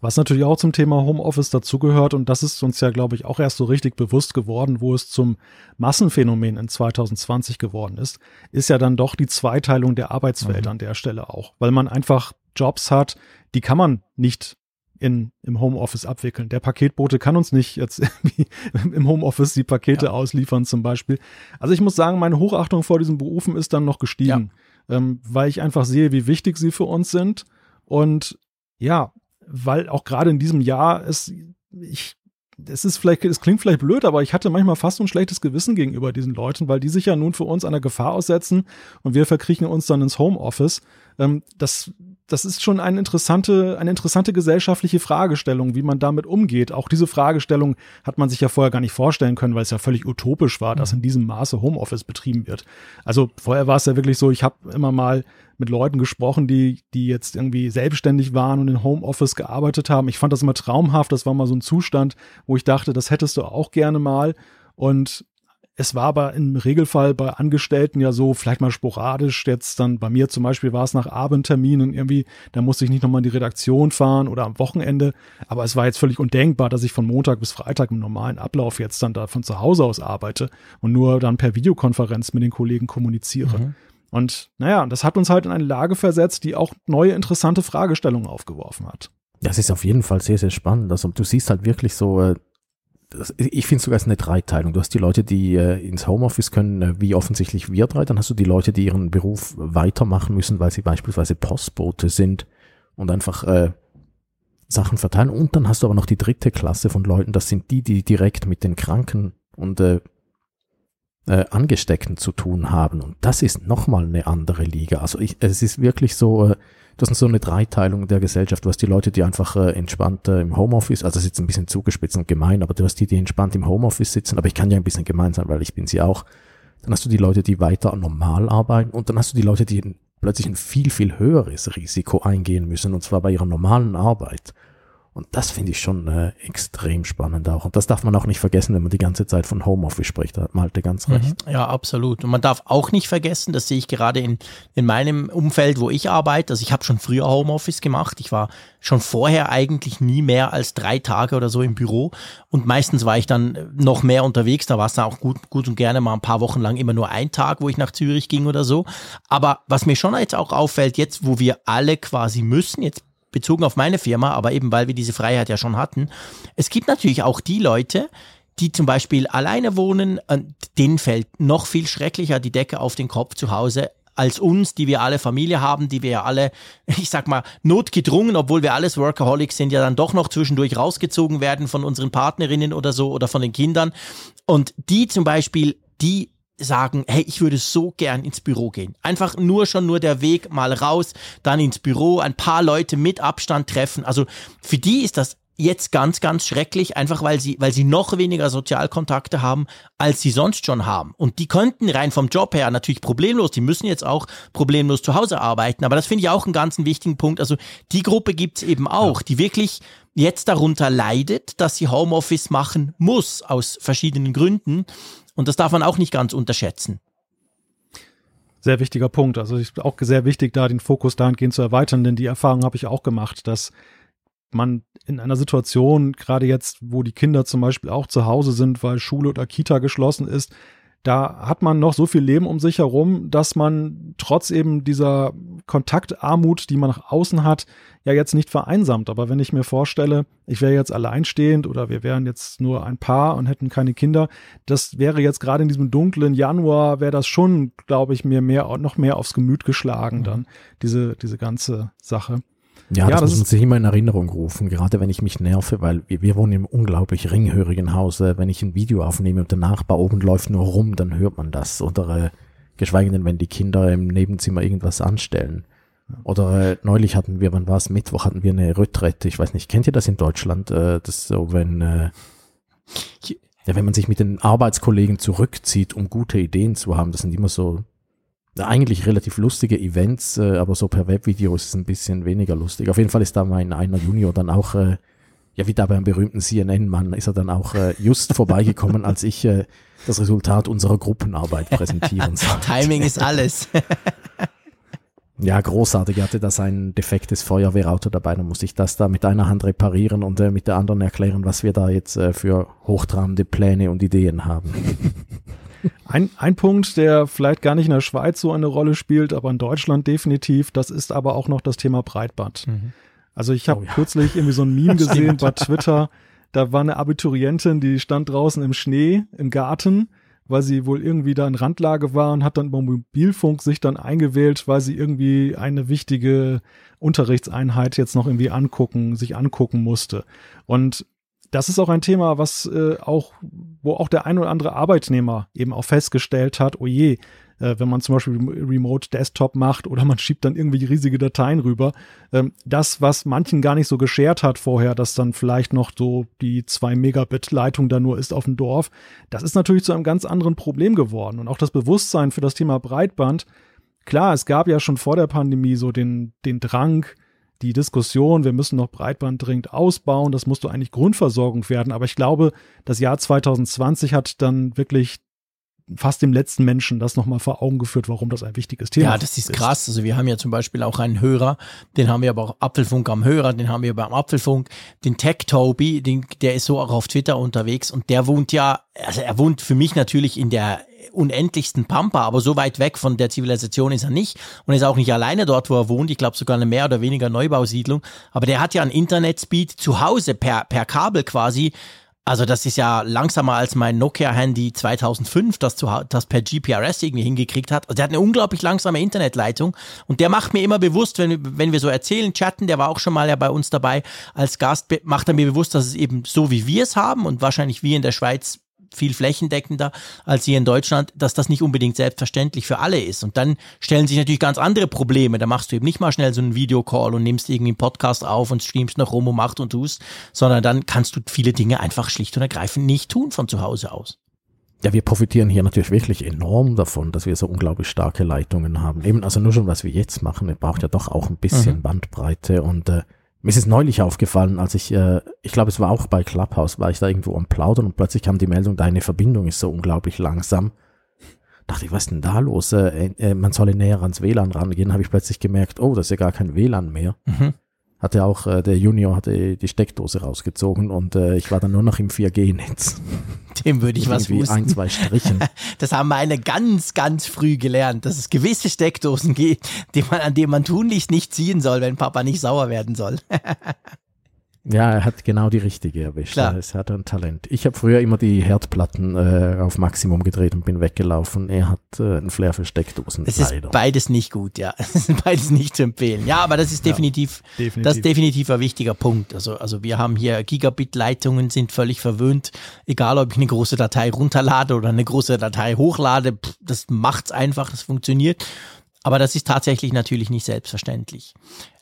Was natürlich auch zum Thema Homeoffice dazugehört, und das ist uns ja, glaube ich, auch erst so richtig bewusst geworden, wo es zum Massenphänomen in 2020 geworden ist, ist ja dann doch die Zweiteilung der Arbeitswelt mhm. an der Stelle auch, weil man einfach Jobs hat, die kann man nicht in, im Homeoffice abwickeln. Der Paketbote kann uns nicht jetzt im Homeoffice die Pakete ja. ausliefern zum Beispiel. Also ich muss sagen, meine Hochachtung vor diesen Berufen ist dann noch gestiegen, ja. ähm, weil ich einfach sehe, wie wichtig sie für uns sind. Und ja, weil auch gerade in diesem Jahr es, ich, es ist vielleicht, es klingt vielleicht blöd, aber ich hatte manchmal fast ein schlechtes Gewissen gegenüber diesen Leuten, weil die sich ja nun für uns einer Gefahr aussetzen und wir verkriechen uns dann ins Homeoffice. Ähm, das das ist schon eine interessante, eine interessante gesellschaftliche Fragestellung, wie man damit umgeht. Auch diese Fragestellung hat man sich ja vorher gar nicht vorstellen können, weil es ja völlig utopisch war, dass in diesem Maße Homeoffice betrieben wird. Also vorher war es ja wirklich so, ich habe immer mal mit Leuten gesprochen, die, die jetzt irgendwie selbstständig waren und in Homeoffice gearbeitet haben. Ich fand das immer traumhaft. Das war mal so ein Zustand, wo ich dachte, das hättest du auch gerne mal. Und es war aber im Regelfall bei Angestellten ja so, vielleicht mal sporadisch, jetzt dann bei mir zum Beispiel war es nach Abendterminen irgendwie, da musste ich nicht nochmal in die Redaktion fahren oder am Wochenende, aber es war jetzt völlig undenkbar, dass ich von Montag bis Freitag im normalen Ablauf jetzt dann da von zu Hause aus arbeite und nur dann per Videokonferenz mit den Kollegen kommuniziere. Mhm. Und naja, das hat uns halt in eine Lage versetzt, die auch neue interessante Fragestellungen aufgeworfen hat. Das ist auf jeden Fall sehr, sehr spannend. Also du siehst halt wirklich so, äh, das, ich finde sogar, es eine Dreiteilung. Du hast die Leute, die äh, ins Homeoffice können, äh, wie offensichtlich wir drei. Dann hast du die Leute, die ihren Beruf weitermachen müssen, weil sie beispielsweise Postbote sind und einfach äh, Sachen verteilen. Und dann hast du aber noch die dritte Klasse von Leuten. Das sind die, die direkt mit den Kranken und äh, äh, Angesteckten zu tun haben. Und das ist nochmal eine andere Liga. Also ich, es ist wirklich so, äh, das ist so eine Dreiteilung der Gesellschaft. Du hast die Leute, die einfach äh, entspannt äh, im Homeoffice, also das ist ein bisschen zugespitzt und gemein, aber du hast die, die entspannt im Homeoffice sitzen, aber ich kann ja ein bisschen gemein sein, weil ich bin sie auch. Dann hast du die Leute, die weiter normal arbeiten und dann hast du die Leute, die plötzlich ein viel, viel höheres Risiko eingehen müssen, und zwar bei ihrer normalen Arbeit. Und das finde ich schon äh, extrem spannend auch. Und das darf man auch nicht vergessen, wenn man die ganze Zeit von Homeoffice spricht. Da hat Malte ganz mhm. recht. Ja, absolut. Und man darf auch nicht vergessen, das sehe ich gerade in, in meinem Umfeld, wo ich arbeite. Also ich habe schon früher Homeoffice gemacht. Ich war schon vorher eigentlich nie mehr als drei Tage oder so im Büro. Und meistens war ich dann noch mehr unterwegs. Da war es dann auch gut, gut und gerne mal ein paar Wochen lang immer nur ein Tag, wo ich nach Zürich ging oder so. Aber was mir schon jetzt auch auffällt, jetzt wo wir alle quasi müssen, jetzt bezogen auf meine Firma, aber eben weil wir diese Freiheit ja schon hatten. Es gibt natürlich auch die Leute, die zum Beispiel alleine wohnen, denen fällt noch viel schrecklicher die Decke auf den Kopf zu Hause als uns, die wir alle Familie haben, die wir ja alle, ich sag mal, notgedrungen, obwohl wir alles Workaholics sind, ja dann doch noch zwischendurch rausgezogen werden von unseren Partnerinnen oder so oder von den Kindern. Und die zum Beispiel, die sagen, hey, ich würde so gern ins Büro gehen. Einfach nur schon nur der Weg mal raus, dann ins Büro, ein paar Leute mit Abstand treffen. Also für die ist das jetzt ganz, ganz schrecklich, einfach weil sie, weil sie noch weniger Sozialkontakte haben, als sie sonst schon haben. Und die könnten rein vom Job her natürlich problemlos, die müssen jetzt auch problemlos zu Hause arbeiten. Aber das finde ich auch einen ganz wichtigen Punkt. Also die Gruppe gibt's eben auch, ja. die wirklich jetzt darunter leidet, dass sie Homeoffice machen muss, aus verschiedenen Gründen. Und das darf man auch nicht ganz unterschätzen. Sehr wichtiger Punkt. Also ist auch sehr wichtig, da den Fokus dahingehend zu erweitern, denn die Erfahrung habe ich auch gemacht, dass man in einer Situation, gerade jetzt, wo die Kinder zum Beispiel auch zu Hause sind, weil Schule oder Kita geschlossen ist, da hat man noch so viel Leben um sich herum, dass man trotz eben dieser Kontaktarmut, die man nach außen hat, ja jetzt nicht vereinsamt. Aber wenn ich mir vorstelle, ich wäre jetzt alleinstehend oder wir wären jetzt nur ein Paar und hätten keine Kinder, das wäre jetzt gerade in diesem dunklen Januar, wäre das schon, glaube ich, mir mehr, noch mehr aufs Gemüt geschlagen dann, diese, diese ganze Sache. Ja, ja das, das muss man sich immer in Erinnerung rufen, gerade wenn ich mich nerve, weil wir, wir wohnen im unglaublich ringhörigen Hause. Wenn ich ein Video aufnehme und der Nachbar oben läuft nur rum, dann hört man das. Oder äh, geschweige denn, wenn die Kinder im Nebenzimmer irgendwas anstellen. Oder äh, neulich hatten wir, wann war es, Mittwoch hatten wir eine Retrette, ich weiß nicht, kennt ihr das in Deutschland? Äh, das so, wenn, äh, ja, wenn man sich mit den Arbeitskollegen zurückzieht, um gute Ideen zu haben, das sind immer so eigentlich relativ lustige Events, äh, aber so per Webvideo ist es ein bisschen weniger lustig. Auf jeden Fall ist da mein einer Junior dann auch, äh, ja wie da beim berühmten CNN-Mann, ist er dann auch äh, just vorbeigekommen, als ich äh, das Resultat unserer Gruppenarbeit präsentieren sollte. Timing ist alles. Ja, großartig. Er hatte da sein defektes Feuerwehrauto dabei. Dann musste ich das da mit einer Hand reparieren und äh, mit der anderen erklären, was wir da jetzt äh, für hochtrabende Pläne und Ideen haben. Ein, ein Punkt, der vielleicht gar nicht in der Schweiz so eine Rolle spielt, aber in Deutschland definitiv, das ist aber auch noch das Thema Breitband. Mhm. Also ich habe oh ja. kürzlich irgendwie so ein Meme gesehen bei Twitter, da war eine Abiturientin, die stand draußen im Schnee im Garten weil sie wohl irgendwie da in Randlage war und hat dann über Mobilfunk sich dann eingewählt, weil sie irgendwie eine wichtige Unterrichtseinheit jetzt noch irgendwie angucken, sich angucken musste. Und das ist auch ein Thema, was äh, auch, wo auch der ein oder andere Arbeitnehmer eben auch festgestellt hat, oh je, äh, wenn man zum Beispiel Remote Desktop macht oder man schiebt dann irgendwie riesige Dateien rüber. Ähm, das, was manchen gar nicht so geschert hat vorher, dass dann vielleicht noch so die zwei Megabit Leitung da nur ist auf dem Dorf, das ist natürlich zu einem ganz anderen Problem geworden. Und auch das Bewusstsein für das Thema Breitband, klar, es gab ja schon vor der Pandemie so den, den Drang, die Diskussion, wir müssen noch Breitband dringend ausbauen, das muss doch eigentlich Grundversorgung werden. Aber ich glaube, das Jahr 2020 hat dann wirklich fast dem letzten Menschen das nochmal vor Augen geführt, warum das ein wichtiges Thema ist. Ja, das ist krass. Also wir haben ja zum Beispiel auch einen Hörer, den haben wir aber auch Apfelfunk am Hörer, den haben wir beim Apfelfunk, den Tech Toby, den, der ist so auch auf Twitter unterwegs und der wohnt ja, also er wohnt für mich natürlich in der unendlichsten Pampa, aber so weit weg von der Zivilisation ist er nicht und ist auch nicht alleine dort, wo er wohnt. Ich glaube sogar eine mehr oder weniger Neubausiedlung. Aber der hat ja einen Internetspeed zu Hause per, per Kabel quasi also das ist ja langsamer als mein Nokia-Handy 2005, das, zu, das per GPRS irgendwie hingekriegt hat. Also der hat eine unglaublich langsame Internetleitung und der macht mir immer bewusst, wenn, wenn wir so erzählen, chatten, der war auch schon mal ja bei uns dabei als Gast, macht er mir bewusst, dass es eben so wie wir es haben und wahrscheinlich wie in der Schweiz viel flächendeckender als hier in Deutschland, dass das nicht unbedingt selbstverständlich für alle ist. Und dann stellen sich natürlich ganz andere Probleme. Da machst du eben nicht mal schnell so einen Videocall und nimmst irgendwie einen Podcast auf und streamst noch rum und machst und tust, sondern dann kannst du viele Dinge einfach schlicht und ergreifend nicht tun von zu Hause aus. Ja, wir profitieren hier natürlich wirklich enorm davon, dass wir so unglaublich starke Leitungen haben. Eben, also nur schon, was wir jetzt machen, braucht ja doch auch ein bisschen mhm. Bandbreite und äh, mir ist es neulich aufgefallen, als ich, äh, ich glaube, es war auch bei Clubhouse, war ich da irgendwo am Plaudern und plötzlich kam die Meldung, deine Verbindung ist so unglaublich langsam. Dachte ich, was ist denn da los? Äh, äh, man solle näher ans WLAN rangehen, habe ich plötzlich gemerkt, oh, das ist ja gar kein WLAN mehr. Mhm hatte auch äh, der Junior hatte die Steckdose rausgezogen und äh, ich war dann nur noch im 4G-Netz. Dem würde ich was husten. ein, zwei Strichen. Das haben meine ganz, ganz früh gelernt, dass es gewisse Steckdosen gibt, die man, an denen man tunlichst nicht ziehen soll, wenn Papa nicht sauer werden soll. Ja, er hat genau die richtige erwischt. Klar. Es hat ein Talent. Ich habe früher immer die Herdplatten äh, auf Maximum gedreht und bin weggelaufen. Er hat äh, einen Flair für Steckdosen. Es ist beides nicht gut, ja. Es ist beides nicht zu empfehlen. Ja, aber das ist definitiv, ja, definitiv. das ist definitiv ein wichtiger Punkt. Also, also wir haben hier Gigabit-Leitungen sind völlig verwöhnt. Egal, ob ich eine große Datei runterlade oder eine große Datei hochlade, das macht's einfach, das funktioniert. Aber das ist tatsächlich natürlich nicht selbstverständlich.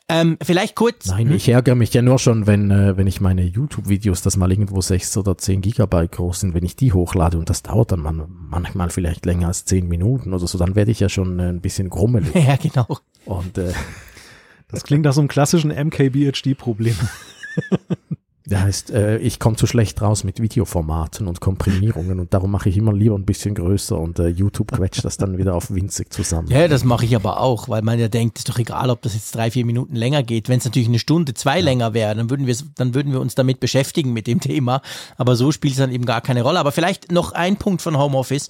Ähm, vielleicht kurz. Nein, ich ärgere mich ja nur schon, wenn, äh, wenn ich meine YouTube-Videos, das mal irgendwo sechs oder zehn Gigabyte groß sind, wenn ich die hochlade und das dauert dann man, manchmal vielleicht länger als zehn Minuten oder so, dann werde ich ja schon äh, ein bisschen grummelig. ja, genau. Und äh, das klingt nach so einem klassischen MKBHD-Problem. Der heißt, äh, ich komme zu schlecht raus mit Videoformaten und Komprimierungen und darum mache ich immer lieber ein bisschen größer und äh, YouTube quetscht das dann wieder auf winzig zusammen. Ja, das mache ich aber auch, weil man ja denkt, ist doch egal, ob das jetzt drei, vier Minuten länger geht. Wenn es natürlich eine Stunde, zwei ja. länger wäre, dann würden wir dann würden wir uns damit beschäftigen mit dem Thema. Aber so spielt es dann eben gar keine Rolle. Aber vielleicht noch ein Punkt von Homeoffice.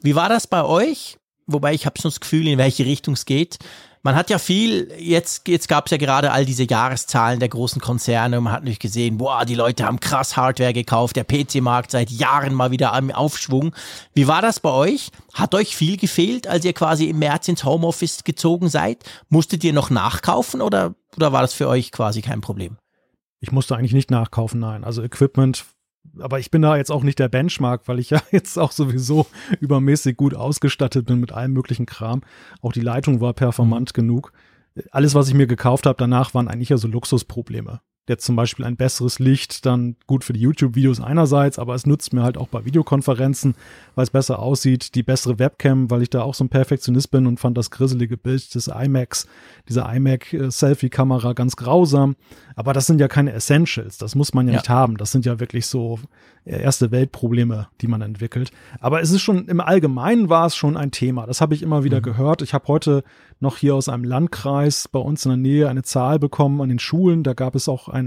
Wie war das bei euch? Wobei ich habe schon das Gefühl, in welche Richtung es geht man hat ja viel, jetzt, jetzt gab es ja gerade all diese Jahreszahlen der großen Konzerne und man hat natürlich gesehen, boah, die Leute haben krass Hardware gekauft, der PC-Markt seit Jahren mal wieder am Aufschwung. Wie war das bei euch? Hat euch viel gefehlt, als ihr quasi im März ins Homeoffice gezogen seid? Musstet ihr noch nachkaufen oder, oder war das für euch quasi kein Problem? Ich musste eigentlich nicht nachkaufen, nein. Also Equipment aber ich bin da jetzt auch nicht der Benchmark, weil ich ja jetzt auch sowieso übermäßig gut ausgestattet bin mit allem möglichen Kram. Auch die Leitung war performant mhm. genug. Alles, was ich mir gekauft habe danach, waren eigentlich ja so Luxusprobleme. Jetzt zum Beispiel ein besseres Licht, dann gut für die YouTube-Videos einerseits, aber es nutzt mir halt auch bei Videokonferenzen, weil es besser aussieht. Die bessere Webcam, weil ich da auch so ein Perfektionist bin und fand das grisselige Bild des iMacs, dieser iMac-Selfie-Kamera ganz grausam. Aber das sind ja keine Essentials, das muss man ja, ja. nicht haben. Das sind ja wirklich so erste Weltprobleme, die man entwickelt. Aber es ist schon, im Allgemeinen war es schon ein Thema. Das habe ich immer wieder mhm. gehört. Ich habe heute noch hier aus einem Landkreis bei uns in der Nähe eine Zahl bekommen an den Schulen. Da gab es auch ein,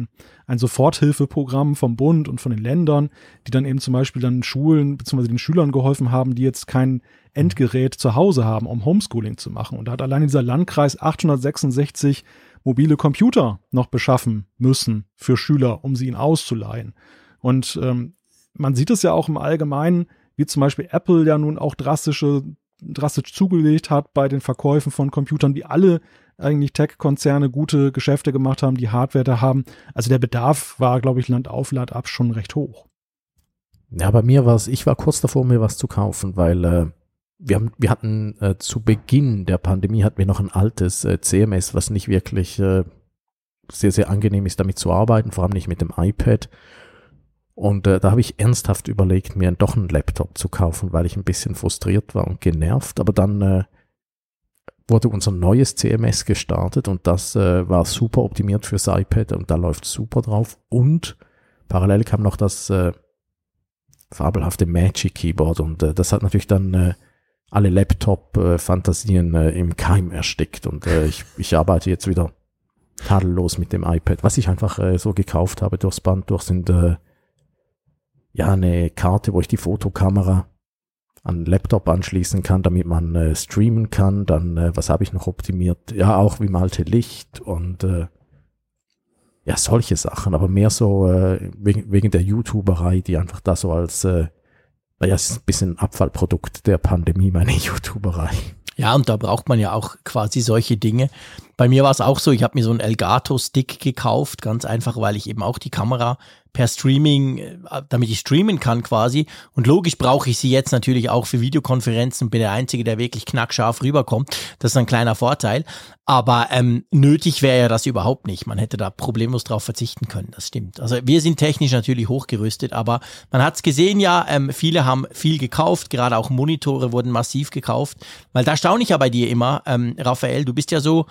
ein Soforthilfeprogramm vom Bund und von den Ländern, die dann eben zum Beispiel dann Schulen bzw. den Schülern geholfen haben, die jetzt kein Endgerät zu Hause haben, um Homeschooling zu machen. Und da hat allein dieser Landkreis 866 mobile Computer noch beschaffen müssen für Schüler, um sie ihnen auszuleihen. Und ähm, man sieht es ja auch im Allgemeinen, wie zum Beispiel Apple ja nun auch drastische, drastisch zugelegt hat bei den Verkäufen von Computern, die alle eigentlich Tech-Konzerne gute Geschäfte gemacht haben, die Hardware da haben. Also der Bedarf war, glaube ich, Land auf, Land ab schon recht hoch. Ja, bei mir war es, ich war kurz davor, mir was zu kaufen, weil äh, wir, haben, wir hatten äh, zu Beginn der Pandemie hatten wir noch ein altes äh, CMS, was nicht wirklich äh, sehr, sehr angenehm ist, damit zu arbeiten, vor allem nicht mit dem iPad. Und äh, da habe ich ernsthaft überlegt, mir doch einen Laptop zu kaufen, weil ich ein bisschen frustriert war und genervt. Aber dann äh, wurde unser neues CMS gestartet und das äh, war super optimiert fürs iPad und da läuft super drauf. Und parallel kam noch das äh, fabelhafte Magic Keyboard und äh, das hat natürlich dann äh, alle Laptop-Fantasien äh, im Keim erstickt und äh, ich, ich arbeite jetzt wieder tadellos mit dem iPad. Was ich einfach äh, so gekauft habe durchs Band durch sind äh, ja eine Karte, wo ich die Fotokamera an Laptop anschließen kann, damit man äh, streamen kann. Dann, äh, was habe ich noch optimiert? Ja, auch wie malte Licht und äh, ja, solche Sachen, aber mehr so äh, wegen, wegen der YouTuberei, die einfach da so als, äh, naja, ist ein bisschen Abfallprodukt der Pandemie, meine YouTuberei. Ja, und da braucht man ja auch quasi solche Dinge. Bei mir war es auch so, ich habe mir so einen Elgato-Stick gekauft, ganz einfach, weil ich eben auch die Kamera per Streaming, äh, damit ich streamen kann quasi. Und logisch brauche ich sie jetzt natürlich auch für Videokonferenzen, bin der Einzige, der wirklich knackscharf rüberkommt. Das ist ein kleiner Vorteil. Aber ähm, nötig wäre ja das überhaupt nicht. Man hätte da problemlos drauf verzichten können, das stimmt. Also wir sind technisch natürlich hochgerüstet, aber man hat es gesehen ja, ähm, viele haben viel gekauft, gerade auch Monitore wurden massiv gekauft. Weil da staune ich ja bei dir immer, ähm, Raphael, du bist ja so,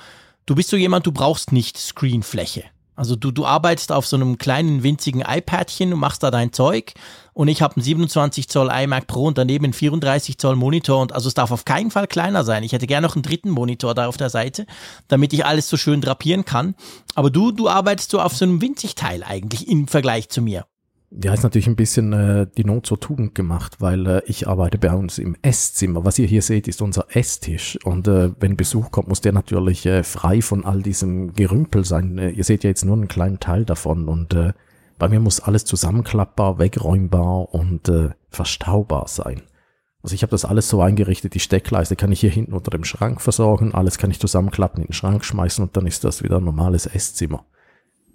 du bist so jemand, du brauchst nicht Screenfläche. Also du, du arbeitest auf so einem kleinen winzigen iPadchen und machst da dein Zeug und ich habe einen 27 Zoll iMac Pro und daneben einen 34 Zoll Monitor und also es darf auf keinen Fall kleiner sein. Ich hätte gerne noch einen dritten Monitor da auf der Seite, damit ich alles so schön drapieren kann. Aber du, du arbeitest so auf so einem winzig Teil eigentlich im Vergleich zu mir. Ja, ist natürlich ein bisschen äh, die Not zur Tugend gemacht, weil äh, ich arbeite bei uns im Esszimmer. Was ihr hier seht, ist unser Esstisch. Und äh, wenn Besuch kommt, muss der natürlich äh, frei von all diesem Gerümpel sein. Äh, ihr seht ja jetzt nur einen kleinen Teil davon. Und äh, bei mir muss alles zusammenklappbar, wegräumbar und äh, verstaubar sein. Also ich habe das alles so eingerichtet, die Steckleiste kann ich hier hinten unter dem Schrank versorgen, alles kann ich zusammenklappen, in den Schrank schmeißen und dann ist das wieder ein normales Esszimmer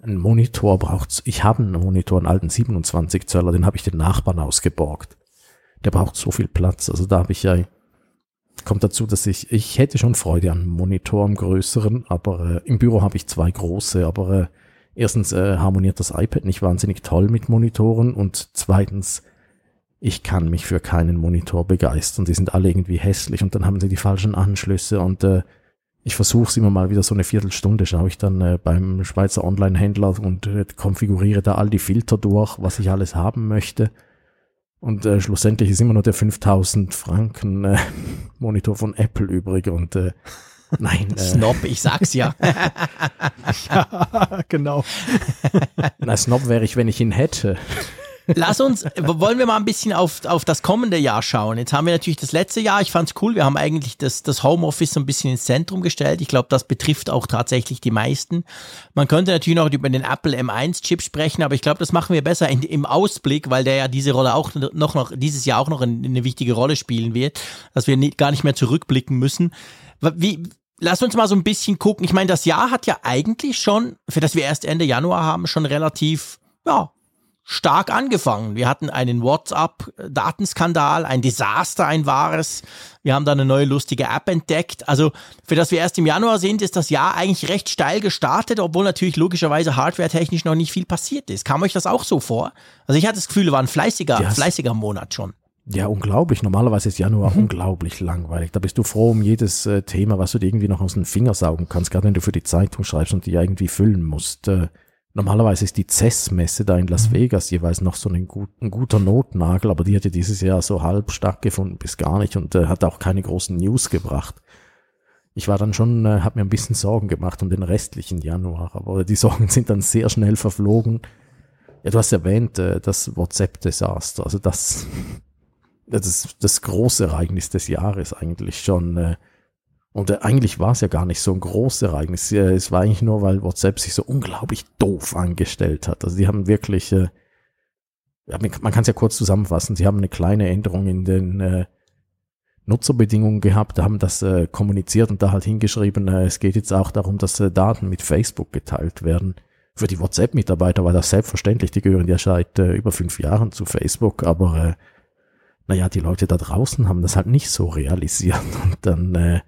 ein Monitor braucht, ich habe einen Monitor, einen alten 27 Zöller, den habe ich den Nachbarn ausgeborgt. Der braucht so viel Platz. Also da habe ich ja, kommt dazu, dass ich, ich hätte schon Freude an einem Monitor, am größeren, aber äh, im Büro habe ich zwei große, aber äh, erstens äh, harmoniert das iPad nicht wahnsinnig toll mit Monitoren und zweitens, ich kann mich für keinen Monitor begeistern. Die sind alle irgendwie hässlich und dann haben sie die falschen Anschlüsse und äh, ich versuche es immer mal wieder so eine Viertelstunde, schaue ich dann äh, beim Schweizer Online-Händler und äh, konfiguriere da all die Filter durch, was ich alles haben möchte. Und äh, schlussendlich ist immer nur der 5000 Franken äh, Monitor von Apple übrig und äh, nein. Äh, Snob, ich sag's ja. ja, genau. Na, Snob wäre ich, wenn ich ihn hätte. Lass uns, wollen wir mal ein bisschen auf, auf das kommende Jahr schauen. Jetzt haben wir natürlich das letzte Jahr, ich fand's cool, wir haben eigentlich das, das Homeoffice so ein bisschen ins Zentrum gestellt. Ich glaube, das betrifft auch tatsächlich die meisten. Man könnte natürlich noch über den Apple M1-Chip sprechen, aber ich glaube, das machen wir besser in, im Ausblick, weil der ja diese Rolle auch noch, noch dieses Jahr auch noch eine, eine wichtige Rolle spielen wird, dass wir nicht, gar nicht mehr zurückblicken müssen. Wie, Lass uns mal so ein bisschen gucken. Ich meine, das Jahr hat ja eigentlich schon, für das wir erst Ende Januar haben, schon relativ, ja, stark angefangen. Wir hatten einen WhatsApp-Datenskandal, ein Desaster, ein wahres. Wir haben da eine neue lustige App entdeckt. Also für das wir erst im Januar sind, ist das Jahr eigentlich recht steil gestartet, obwohl natürlich logischerweise hardware-technisch noch nicht viel passiert ist. Kam euch das auch so vor? Also ich hatte das Gefühl, war ein fleißiger, yes. fleißiger Monat schon. Ja, unglaublich. Normalerweise ist Januar mhm. unglaublich langweilig. Da bist du froh um jedes äh, Thema, was du dir irgendwie noch aus den Fingern saugen kannst, gerade wenn du für die Zeitung schreibst und die irgendwie füllen musst. Äh, Normalerweise ist die CES-Messe da in Las mhm. Vegas jeweils noch so ein, gut, ein, guter Notnagel, aber die hatte dieses Jahr so halb stattgefunden bis gar nicht und äh, hat auch keine großen News gebracht. Ich war dann schon, äh, habe mir ein bisschen Sorgen gemacht um den restlichen Januar, aber die Sorgen sind dann sehr schnell verflogen. Ja, du hast erwähnt, äh, das WhatsApp-Desaster, also das, das ist das große Ereignis des Jahres eigentlich schon. Äh, und äh, eigentlich war es ja gar nicht so ein großes Ereignis. Es war eigentlich nur, weil WhatsApp sich so unglaublich doof angestellt hat. Also die haben wirklich, äh, man kann es ja kurz zusammenfassen, sie haben eine kleine Änderung in den äh, Nutzerbedingungen gehabt, haben das äh, kommuniziert und da halt hingeschrieben, äh, es geht jetzt auch darum, dass äh, Daten mit Facebook geteilt werden. Für die WhatsApp-Mitarbeiter war das selbstverständlich, die gehören ja seit äh, über fünf Jahren zu Facebook, aber äh, naja, die Leute da draußen haben das halt nicht so realisiert und dann äh,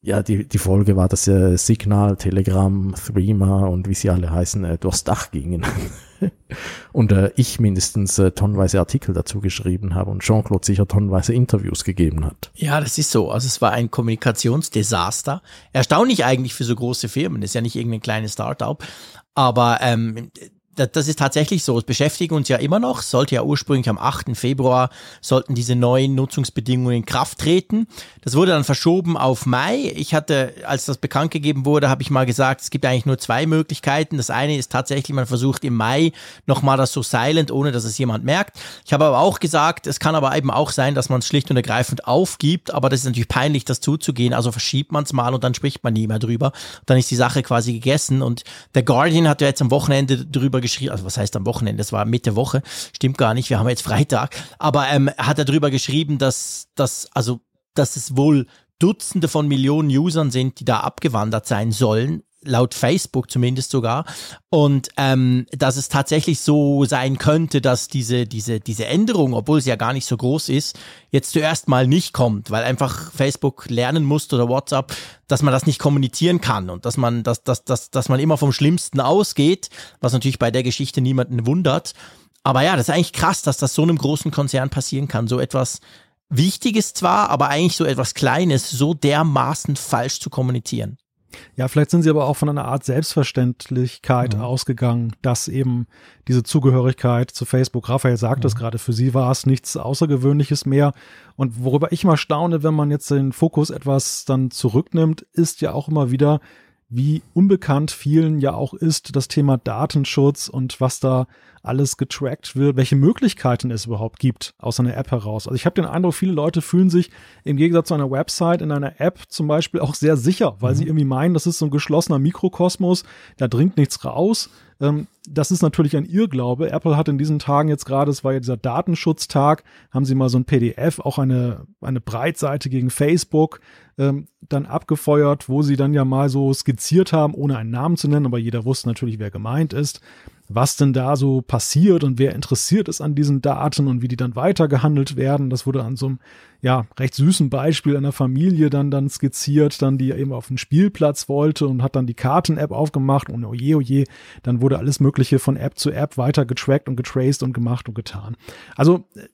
ja, die, die Folge war, dass äh, Signal, Telegram, Threema und wie sie alle heißen, äh, durchs Dach gingen. und äh, ich mindestens äh, tonnenweise Artikel dazu geschrieben habe und Jean-Claude sicher tonnenweise Interviews gegeben hat. Ja, das ist so. Also es war ein Kommunikationsdesaster. Erstaunlich eigentlich für so große Firmen. Das ist ja nicht irgendein kleines Startup. Aber ähm, das ist tatsächlich so. Es beschäftigt uns ja immer noch. Sollte ja ursprünglich am 8. Februar sollten diese neuen Nutzungsbedingungen in Kraft treten. Das wurde dann verschoben auf Mai. Ich hatte, als das bekannt gegeben wurde, habe ich mal gesagt, es gibt eigentlich nur zwei Möglichkeiten. Das eine ist tatsächlich, man versucht im Mai nochmal das so silent, ohne dass es jemand merkt. Ich habe aber auch gesagt, es kann aber eben auch sein, dass man es schlicht und ergreifend aufgibt. Aber das ist natürlich peinlich, das zuzugehen. Also verschiebt man es mal und dann spricht man nie mehr drüber. Dann ist die Sache quasi gegessen. Und der Guardian hat ja jetzt am Wochenende drüber geschrieben, also was heißt am Wochenende, das war Mitte Woche, stimmt gar nicht, wir haben jetzt Freitag, aber ähm, hat er darüber geschrieben, dass, dass, also, dass es wohl Dutzende von Millionen Usern sind, die da abgewandert sein sollen laut Facebook zumindest sogar. Und ähm, dass es tatsächlich so sein könnte, dass diese, diese, diese Änderung, obwohl sie ja gar nicht so groß ist, jetzt zuerst mal nicht kommt, weil einfach Facebook lernen muss oder WhatsApp, dass man das nicht kommunizieren kann und dass man, dass, dass, dass, dass man immer vom Schlimmsten ausgeht, was natürlich bei der Geschichte niemanden wundert. Aber ja, das ist eigentlich krass, dass das so einem großen Konzern passieren kann, so etwas Wichtiges zwar, aber eigentlich so etwas Kleines so dermaßen falsch zu kommunizieren. Ja, vielleicht sind sie aber auch von einer Art Selbstverständlichkeit mhm. ausgegangen, dass eben diese Zugehörigkeit zu Facebook, Raphael sagt es mhm. gerade, für sie war es nichts Außergewöhnliches mehr. Und worüber ich mal staune, wenn man jetzt den Fokus etwas dann zurücknimmt, ist ja auch immer wieder, wie unbekannt vielen ja auch ist das Thema Datenschutz und was da alles getrackt wird, welche Möglichkeiten es überhaupt gibt aus einer App heraus. Also ich habe den Eindruck, viele Leute fühlen sich im Gegensatz zu einer Website in einer App zum Beispiel auch sehr sicher, weil mhm. sie irgendwie meinen, das ist so ein geschlossener Mikrokosmos, da dringt nichts raus. Ähm, das ist natürlich ein Irrglaube. Apple hat in diesen Tagen jetzt gerade, es war ja dieser Datenschutztag, haben sie mal so ein PDF, auch eine, eine Breitseite gegen Facebook, ähm, dann abgefeuert, wo sie dann ja mal so skizziert haben, ohne einen Namen zu nennen, aber jeder wusste natürlich, wer gemeint ist was denn da so passiert und wer interessiert ist an diesen Daten und wie die dann weitergehandelt werden. Das wurde an so einem ja recht süßen Beispiel einer Familie dann dann skizziert, dann die eben auf den Spielplatz wollte und hat dann die Karten-App aufgemacht und oje oje, dann wurde alles Mögliche von App zu App weiter getrackt und getraced und gemacht und getan. Also äh,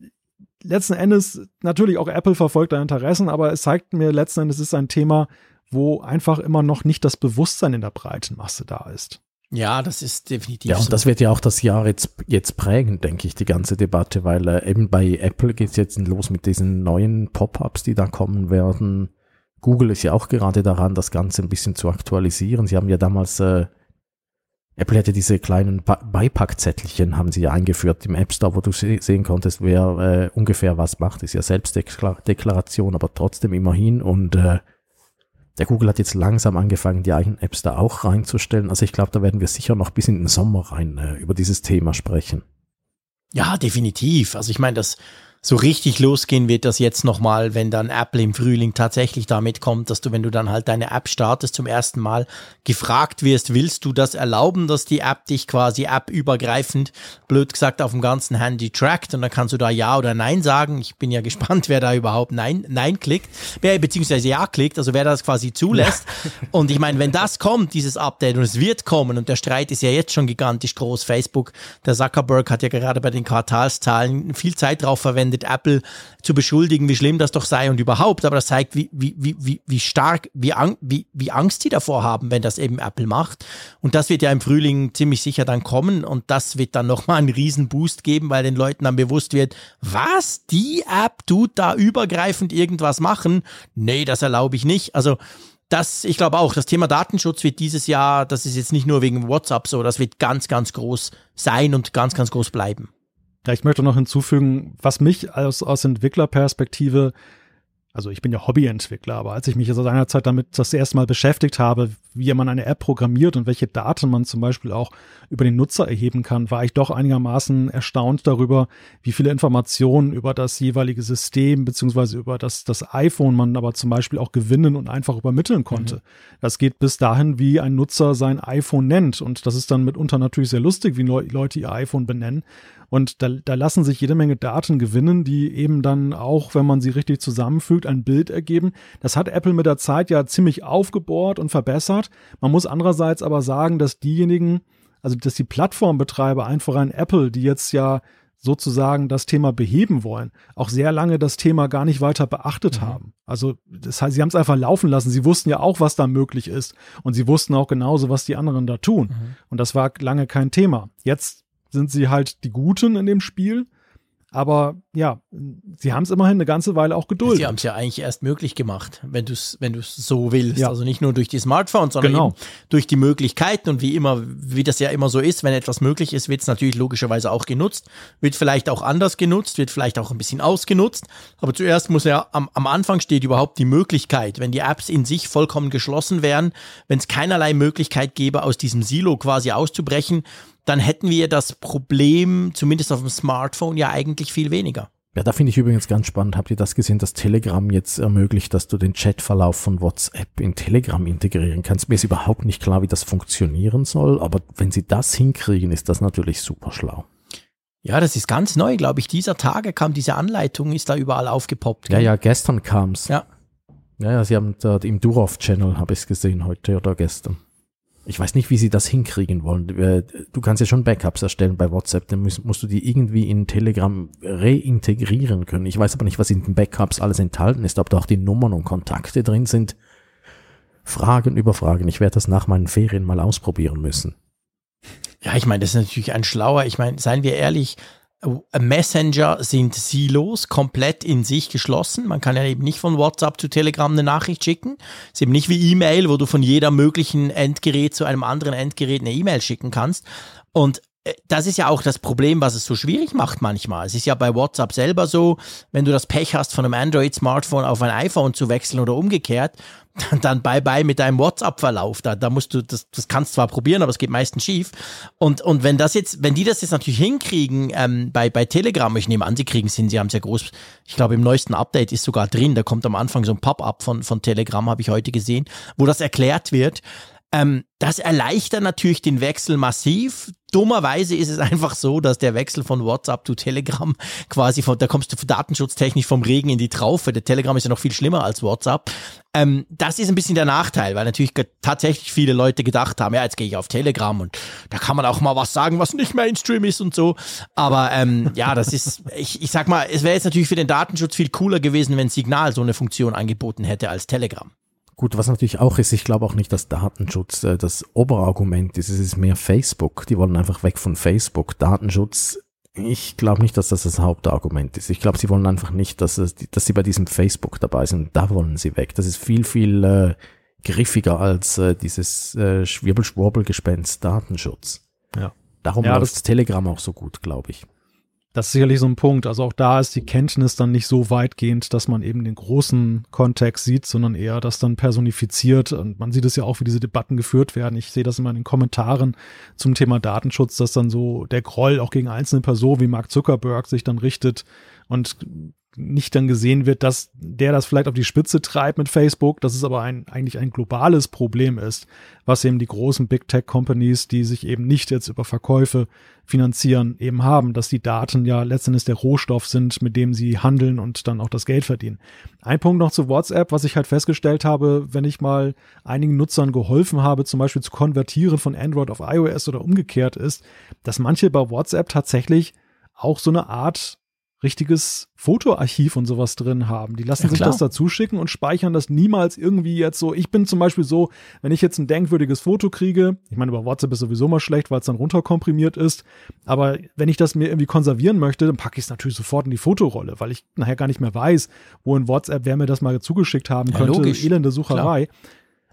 letzten Endes natürlich auch Apple verfolgt da Interessen, aber es zeigt mir letzten Endes ist ein Thema, wo einfach immer noch nicht das Bewusstsein in der breiten Masse da ist. Ja, das ist definitiv. Ja, und so. das wird ja auch das Jahr jetzt, jetzt prägen, denke ich, die ganze Debatte, weil äh, eben bei Apple geht es jetzt los mit diesen neuen Pop-ups, die da kommen werden. Google ist ja auch gerade daran, das Ganze ein bisschen zu aktualisieren. Sie haben ja damals, äh, Apple hätte diese kleinen Beipackzettelchen, haben sie ja eingeführt im App Store, wo du se sehen konntest, wer äh, ungefähr was macht. Ist ja Selbstdeklaration, aber trotzdem immerhin. Und äh, der Google hat jetzt langsam angefangen, die eigenen Apps da auch reinzustellen. Also ich glaube, da werden wir sicher noch bis in den Sommer rein äh, über dieses Thema sprechen. Ja, definitiv. Also ich meine, das so richtig losgehen wird das jetzt nochmal, wenn dann Apple im Frühling tatsächlich damit kommt, dass du, wenn du dann halt deine App startest, zum ersten Mal gefragt wirst, willst du das erlauben, dass die App dich quasi appübergreifend, blöd gesagt, auf dem ganzen Handy trackt und dann kannst du da Ja oder Nein sagen. Ich bin ja gespannt, wer da überhaupt Nein, Nein klickt, wer beziehungsweise Ja klickt, also wer das quasi zulässt. Und ich meine, wenn das kommt, dieses Update, und es wird kommen, und der Streit ist ja jetzt schon gigantisch groß, Facebook, der Zuckerberg hat ja gerade bei den Quartalszahlen viel Zeit drauf verwendet, verwendet, Apple zu beschuldigen, wie schlimm das doch sei und überhaupt. Aber das zeigt, wie, wie, wie, wie stark, wie, wie, wie Angst die davor haben, wenn das eben Apple macht. Und das wird ja im Frühling ziemlich sicher dann kommen und das wird dann nochmal einen riesen Boost geben, weil den Leuten dann bewusst wird, was, die App tut da übergreifend irgendwas machen? Nee, das erlaube ich nicht. Also, das, ich glaube auch, das Thema Datenschutz wird dieses Jahr, das ist jetzt nicht nur wegen WhatsApp so, das wird ganz, ganz groß sein und ganz, ganz groß bleiben. Ja, ich möchte noch hinzufügen, was mich aus, aus Entwicklerperspektive also ich bin ja Hobbyentwickler, aber als ich mich seinerzeit damit das erste Mal beschäftigt habe, wie man eine App programmiert und welche Daten man zum Beispiel auch über den Nutzer erheben kann, war ich doch einigermaßen erstaunt darüber, wie viele Informationen über das jeweilige System beziehungsweise über das, das iPhone man aber zum Beispiel auch gewinnen und einfach übermitteln konnte. Mhm. Das geht bis dahin, wie ein Nutzer sein iPhone nennt und das ist dann mitunter natürlich sehr lustig, wie Leute ihr iPhone benennen. Und da, da lassen sich jede Menge Daten gewinnen, die eben dann auch, wenn man sie richtig zusammenfügt, ein Bild ergeben. Das hat Apple mit der Zeit ja ziemlich aufgebohrt und verbessert. Man muss andererseits aber sagen, dass diejenigen, also dass die Plattformbetreiber, einfach ein Apple, die jetzt ja sozusagen das Thema beheben wollen, auch sehr lange das Thema gar nicht weiter beachtet mhm. haben. Also das heißt, sie haben es einfach laufen lassen. Sie wussten ja auch, was da möglich ist und sie wussten auch genauso, was die anderen da tun. Mhm. Und das war lange kein Thema. Jetzt sind sie halt die Guten in dem Spiel. Aber ja, sie haben es immerhin eine ganze Weile auch geduldet. Sie haben es ja eigentlich erst möglich gemacht, wenn du es wenn du's so willst. Ja. Also nicht nur durch die Smartphones, sondern genau. durch die Möglichkeiten und wie immer, wie das ja immer so ist, wenn etwas möglich ist, wird es natürlich logischerweise auch genutzt, wird vielleicht auch anders genutzt, wird vielleicht auch ein bisschen ausgenutzt. Aber zuerst muss ja am, am Anfang steht überhaupt die Möglichkeit, wenn die Apps in sich vollkommen geschlossen wären, wenn es keinerlei Möglichkeit gäbe, aus diesem Silo quasi auszubrechen, dann hätten wir das Problem, zumindest auf dem Smartphone, ja eigentlich viel weniger. Ja, da finde ich übrigens ganz spannend. Habt ihr das gesehen, dass Telegram jetzt ermöglicht, dass du den Chatverlauf von WhatsApp in Telegram integrieren kannst? Mir ist überhaupt nicht klar, wie das funktionieren soll, aber wenn sie das hinkriegen, ist das natürlich super schlau. Ja, das ist ganz neu, glaube ich. Dieser Tage kam diese Anleitung, ist da überall aufgepoppt. Ja, ja, gestern kam's. Ja. Ja, ja, sie haben da im Durov-Channel, habe ich es gesehen, heute oder gestern. Ich weiß nicht, wie sie das hinkriegen wollen. Äh, du kannst ja schon Backups erstellen bei WhatsApp, dann musst, musst, du die irgendwie in Telegram reintegrieren können. Ich weiß aber nicht, was in den Backups alles enthalten ist, ob da auch die Nummern und Kontakte drin sind. Fragen über Fragen. Ich werde das nach meinen Ferien mal ausprobieren müssen. Ja, ich meine, das ist natürlich ein schlauer, ich meine, seien wir ehrlich, Messenger sind Silos, komplett in sich geschlossen. Man kann ja eben nicht von WhatsApp zu Telegram eine Nachricht schicken. Es ist eben nicht wie E-Mail, wo du von jeder möglichen Endgerät zu einem anderen Endgerät eine E-Mail schicken kannst. Und äh, das ist ja auch das Problem, was es so schwierig macht manchmal. Es ist ja bei WhatsApp selber so, wenn du das Pech hast, von einem Android-Smartphone auf ein iPhone zu wechseln oder umgekehrt, dann bye bye mit deinem WhatsApp-Verlauf. Da, da musst du, das, das kannst zwar probieren, aber es geht meistens schief. Und, und wenn das jetzt, wenn die das jetzt natürlich hinkriegen, ähm, bei, bei Telegram, ich nehme an, sie kriegen es hin, sie haben es ja groß, ich glaube im neuesten Update ist sogar drin, da kommt am Anfang so ein Pop-up von, von Telegram, habe ich heute gesehen, wo das erklärt wird. Ähm, das erleichtert natürlich den Wechsel massiv. Dummerweise ist es einfach so, dass der Wechsel von WhatsApp zu Telegram quasi von, da kommst du datenschutztechnisch vom Regen in die Traufe. Der Telegram ist ja noch viel schlimmer als WhatsApp. Ähm, das ist ein bisschen der Nachteil, weil natürlich tatsächlich viele Leute gedacht haben, ja, jetzt gehe ich auf Telegram und da kann man auch mal was sagen, was nicht Mainstream ist und so. Aber ähm, ja, das ist, ich, ich sag mal, es wäre jetzt natürlich für den Datenschutz viel cooler gewesen, wenn Signal so eine Funktion angeboten hätte als Telegram. Gut, was natürlich auch ist, ich glaube auch nicht, dass Datenschutz äh, das Oberargument ist. Es ist mehr Facebook. Die wollen einfach weg von Facebook. Datenschutz, ich glaube nicht, dass das das Hauptargument ist. Ich glaube, sie wollen einfach nicht, dass, es, dass sie bei diesem Facebook dabei sind. Da wollen sie weg. Das ist viel, viel äh, griffiger als äh, dieses äh, Schwirbel-Schwurbel-Gespenst Datenschutz. Ja. Darum ja, läuft das Telegram auch so gut, glaube ich. Das ist sicherlich so ein Punkt. Also auch da ist die Kenntnis dann nicht so weitgehend, dass man eben den großen Kontext sieht, sondern eher das dann personifiziert. Und man sieht es ja auch, wie diese Debatten geführt werden. Ich sehe das immer in den Kommentaren zum Thema Datenschutz, dass dann so der Groll auch gegen einzelne Personen wie Mark Zuckerberg sich dann richtet und nicht dann gesehen wird, dass der das vielleicht auf die Spitze treibt mit Facebook, dass es aber ein, eigentlich ein globales Problem ist, was eben die großen Big Tech Companies, die sich eben nicht jetzt über Verkäufe finanzieren, eben haben, dass die Daten ja letztendlich der Rohstoff sind, mit dem sie handeln und dann auch das Geld verdienen. Ein Punkt noch zu WhatsApp, was ich halt festgestellt habe, wenn ich mal einigen Nutzern geholfen habe, zum Beispiel zu konvertieren von Android auf iOS oder umgekehrt ist, dass manche bei WhatsApp tatsächlich auch so eine Art richtiges Fotoarchiv und sowas drin haben. Die lassen ja, sich das dazu schicken und speichern das niemals irgendwie jetzt so. Ich bin zum Beispiel so, wenn ich jetzt ein denkwürdiges Foto kriege, ich meine, über WhatsApp ist sowieso mal schlecht, weil es dann runterkomprimiert ist, aber wenn ich das mir irgendwie konservieren möchte, dann packe ich es natürlich sofort in die Fotorolle, weil ich nachher gar nicht mehr weiß, wo in WhatsApp wer mir das mal zugeschickt haben ja, könnte. Logisch. Elende Sucherei. Klar.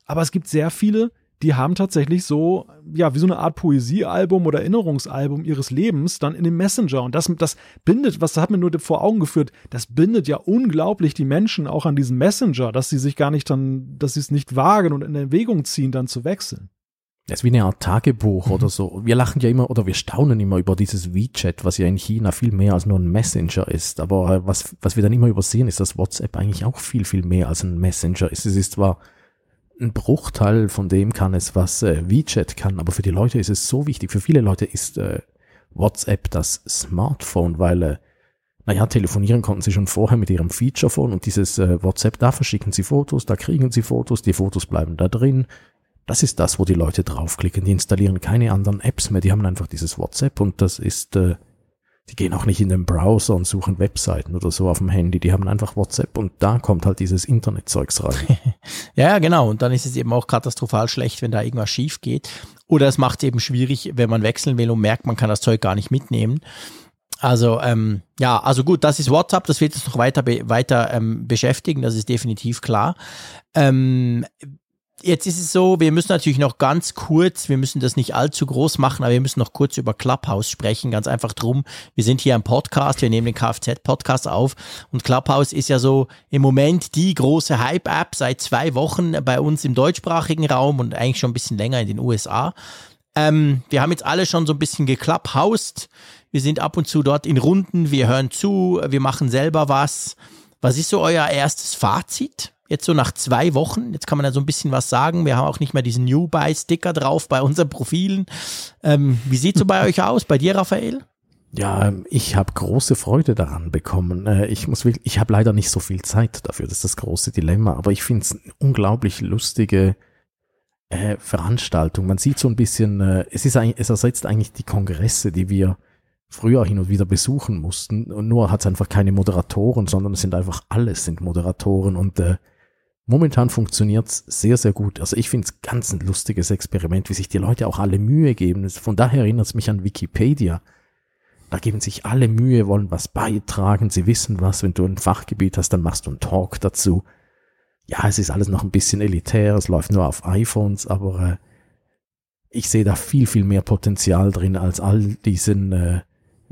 Aber es gibt sehr viele, die haben tatsächlich so, ja, wie so eine Art Poesiealbum oder Erinnerungsalbum ihres Lebens dann in dem Messenger. Und das, das bindet, was hat mir nur vor Augen geführt, das bindet ja unglaublich die Menschen auch an diesen Messenger, dass sie sich gar nicht dann, dass sie es nicht wagen und in Erwägung ziehen, dann zu wechseln. Das ist wie eine Art Tagebuch mhm. oder so. Wir lachen ja immer oder wir staunen immer über dieses WeChat, was ja in China viel mehr als nur ein Messenger ist. Aber äh, was, was wir dann immer übersehen, ist, dass WhatsApp eigentlich auch viel, viel mehr als ein Messenger ist. Es ist zwar ein Bruchteil von dem kann es, was äh, WeChat kann, aber für die Leute ist es so wichtig. Für viele Leute ist äh, WhatsApp das Smartphone, weil, äh, naja, telefonieren konnten sie schon vorher mit ihrem Feature-Phone und dieses äh, WhatsApp, da verschicken sie Fotos, da kriegen sie Fotos, die Fotos bleiben da drin. Das ist das, wo die Leute draufklicken. Die installieren keine anderen Apps mehr, die haben einfach dieses WhatsApp und das ist äh, die gehen auch nicht in den Browser und suchen Webseiten oder so auf dem Handy. Die haben einfach WhatsApp und da kommt halt dieses Internetzeugs rein. ja, genau. Und dann ist es eben auch katastrophal schlecht, wenn da irgendwas schief geht. Oder es macht es eben schwierig, wenn man wechseln will und merkt, man kann das Zeug gar nicht mitnehmen. Also ähm, ja, also gut, das ist WhatsApp, das wird uns noch weiter, be weiter ähm, beschäftigen, das ist definitiv klar. Ähm, Jetzt ist es so, wir müssen natürlich noch ganz kurz, wir müssen das nicht allzu groß machen, aber wir müssen noch kurz über Clubhouse sprechen. Ganz einfach drum. Wir sind hier im Podcast, wir nehmen den Kfz-Podcast auf und Clubhouse ist ja so im Moment die große Hype-App seit zwei Wochen bei uns im deutschsprachigen Raum und eigentlich schon ein bisschen länger in den USA. Ähm, wir haben jetzt alle schon so ein bisschen geclubhoused. Wir sind ab und zu dort in Runden, wir hören zu, wir machen selber was. Was ist so euer erstes Fazit? Jetzt so nach zwei Wochen, jetzt kann man ja so ein bisschen was sagen. Wir haben auch nicht mehr diesen New Buy Sticker drauf bei unseren Profilen. Ähm, wie sieht so bei euch aus? Bei dir, Raphael? Ja, ähm, ich habe große Freude daran bekommen. Äh, ich muss wirklich, ich habe leider nicht so viel Zeit dafür, das ist das große Dilemma, aber ich finde es eine unglaublich lustige äh, Veranstaltung. Man sieht so ein bisschen, äh, es ist eigentlich, es ersetzt eigentlich die Kongresse, die wir früher hin und wieder besuchen mussten. Und nur hat es einfach keine Moderatoren, sondern es sind einfach alles sind Moderatoren und äh, Momentan funktioniert es sehr, sehr gut. Also ich finde es ganz ein lustiges Experiment, wie sich die Leute auch alle Mühe geben. Von daher erinnert es mich an Wikipedia. Da geben sich alle Mühe, wollen was beitragen, sie wissen was. Wenn du ein Fachgebiet hast, dann machst du einen Talk dazu. Ja, es ist alles noch ein bisschen elitär, es läuft nur auf iPhones, aber äh, ich sehe da viel, viel mehr Potenzial drin als all diesen äh,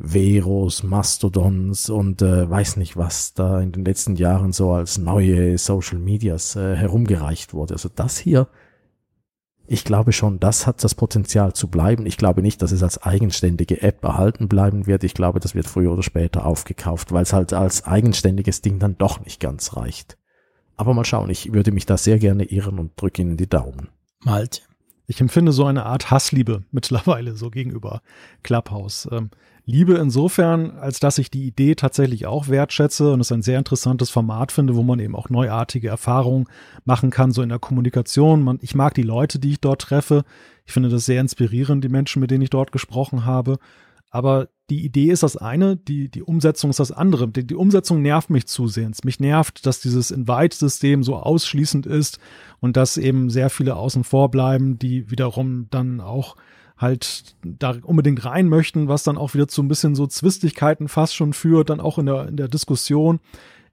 Veros, Mastodons und äh, weiß nicht, was da in den letzten Jahren so als neue Social Medias äh, herumgereicht wurde. Also das hier, ich glaube schon, das hat das Potenzial zu bleiben. Ich glaube nicht, dass es als eigenständige App erhalten bleiben wird. Ich glaube, das wird früher oder später aufgekauft, weil es halt als eigenständiges Ding dann doch nicht ganz reicht. Aber mal schauen, ich würde mich da sehr gerne irren und drücke Ihnen die Daumen. Malte. Ich empfinde so eine Art Hassliebe mittlerweile so gegenüber Clubhouse. Ähm, Liebe insofern, als dass ich die Idee tatsächlich auch wertschätze und es ein sehr interessantes Format finde, wo man eben auch neuartige Erfahrungen machen kann, so in der Kommunikation. Man, ich mag die Leute, die ich dort treffe. Ich finde das sehr inspirierend, die Menschen, mit denen ich dort gesprochen habe. Aber die Idee ist das eine, die, die Umsetzung ist das andere. Die, die Umsetzung nervt mich zusehends. Mich nervt, dass dieses Invite-System so ausschließend ist und dass eben sehr viele außen vor bleiben, die wiederum dann auch halt da unbedingt rein möchten, was dann auch wieder zu ein bisschen so Zwistigkeiten fast schon führt, dann auch in der, in der Diskussion.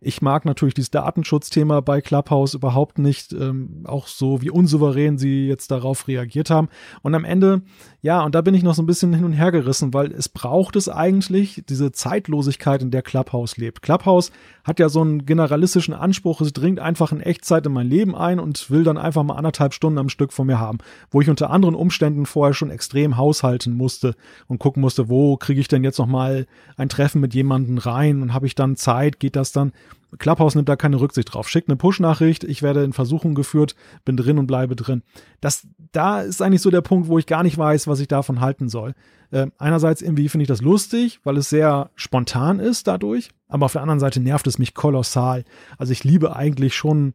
Ich mag natürlich dieses Datenschutzthema bei Clubhouse überhaupt nicht, ähm, auch so wie unsouverän sie jetzt darauf reagiert haben. Und am Ende, ja, und da bin ich noch so ein bisschen hin und her gerissen, weil es braucht es eigentlich, diese Zeitlosigkeit, in der Clubhouse lebt. Clubhouse hat ja so einen generalistischen Anspruch, es dringt einfach in Echtzeit in mein Leben ein und will dann einfach mal anderthalb Stunden am Stück von mir haben, wo ich unter anderen Umständen vorher schon extrem haushalten musste und gucken musste, wo kriege ich denn jetzt noch mal ein Treffen mit jemandem rein und habe ich dann Zeit, geht das dann? Clubhouse nimmt da keine Rücksicht drauf. Schickt eine Push-Nachricht, ich werde in Versuchung geführt, bin drin und bleibe drin. Das, da ist eigentlich so der Punkt, wo ich gar nicht weiß, was ich davon halten soll. Äh, einerseits irgendwie finde ich das lustig, weil es sehr spontan ist dadurch, aber auf der anderen Seite nervt es mich kolossal. Also ich liebe eigentlich schon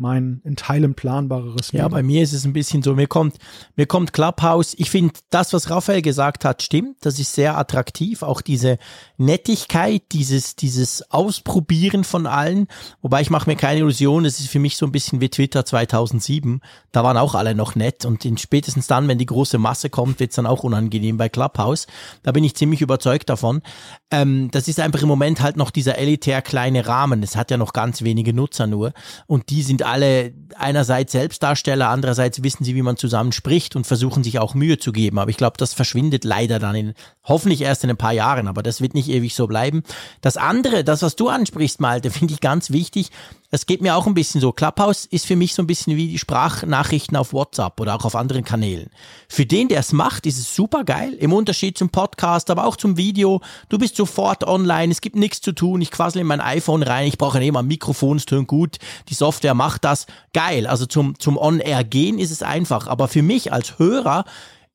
mein in Teilen planbareres Ja, bei mir ist es ein bisschen so, mir kommt, mir kommt Clubhouse, ich finde das, was Raphael gesagt hat, stimmt, das ist sehr attraktiv, auch diese Nettigkeit, dieses, dieses Ausprobieren von allen, wobei ich mache mir keine Illusion, es ist für mich so ein bisschen wie Twitter 2007, da waren auch alle noch nett. Und in, spätestens dann, wenn die große Masse kommt, wird es dann auch unangenehm bei Clubhouse, da bin ich ziemlich überzeugt davon. Ähm, das ist einfach im Moment halt noch dieser elitär kleine Rahmen, es hat ja noch ganz wenige Nutzer nur. Und die sind alle einerseits Selbstdarsteller, andererseits wissen sie, wie man zusammen spricht und versuchen sich auch Mühe zu geben. Aber ich glaube, das verschwindet leider dann in, hoffentlich erst in ein paar Jahren, aber das wird nicht ewig so bleiben. Das andere, das, was du ansprichst, Malte, finde ich ganz wichtig. Es geht mir auch ein bisschen so. Clubhouse ist für mich so ein bisschen wie die Sprachnachrichten auf WhatsApp oder auch auf anderen Kanälen. Für den, der es macht, ist es super geil. Im Unterschied zum Podcast, aber auch zum Video. Du bist sofort online. Es gibt nichts zu tun. Ich quassel in mein iPhone rein. Ich brauche nicht mal ein Mikrofon. Es tönt gut. Die Software macht das. Geil. Also zum, zum On-Air gehen ist es einfach. Aber für mich als Hörer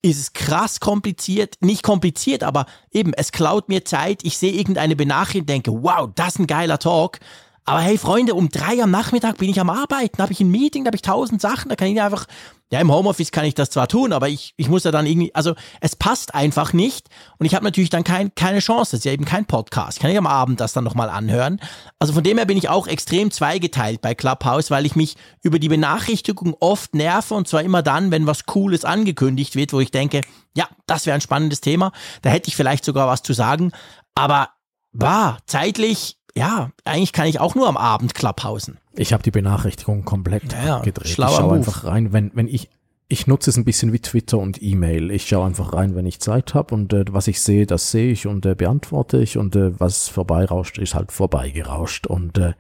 ist es krass kompliziert, nicht kompliziert, aber eben, es klaut mir Zeit, ich sehe irgendeine Benachrichtigung, denke, wow, das ist ein geiler Talk, aber hey, Freunde, um drei am Nachmittag bin ich am Arbeiten, habe ich ein Meeting, da habe ich tausend Sachen, da kann ich einfach, ja, im Homeoffice kann ich das zwar tun, aber ich, ich muss ja dann irgendwie, also es passt einfach nicht und ich habe natürlich dann kein, keine Chance, das ist ja eben kein Podcast, kann ich am Abend das dann nochmal anhören. Also von dem her bin ich auch extrem zweigeteilt bei Clubhouse, weil ich mich über die Benachrichtigung oft nerve und zwar immer dann, wenn was Cooles angekündigt wird, wo ich denke, ja, das wäre ein spannendes Thema, da hätte ich vielleicht sogar was zu sagen, aber war zeitlich ja, eigentlich kann ich auch nur am Abend Clubhausen. Ich habe die Benachrichtigung komplett Ja, gedreht. Ich schaue Move. einfach rein, wenn, wenn ich, ich nutze es ein bisschen wie Twitter und E-Mail. Ich schaue einfach rein, wenn ich Zeit habe und äh, was ich sehe, das sehe ich und äh, beantworte ich und äh, was vorbeirauscht, ist halt vorbeigerauscht. Und äh,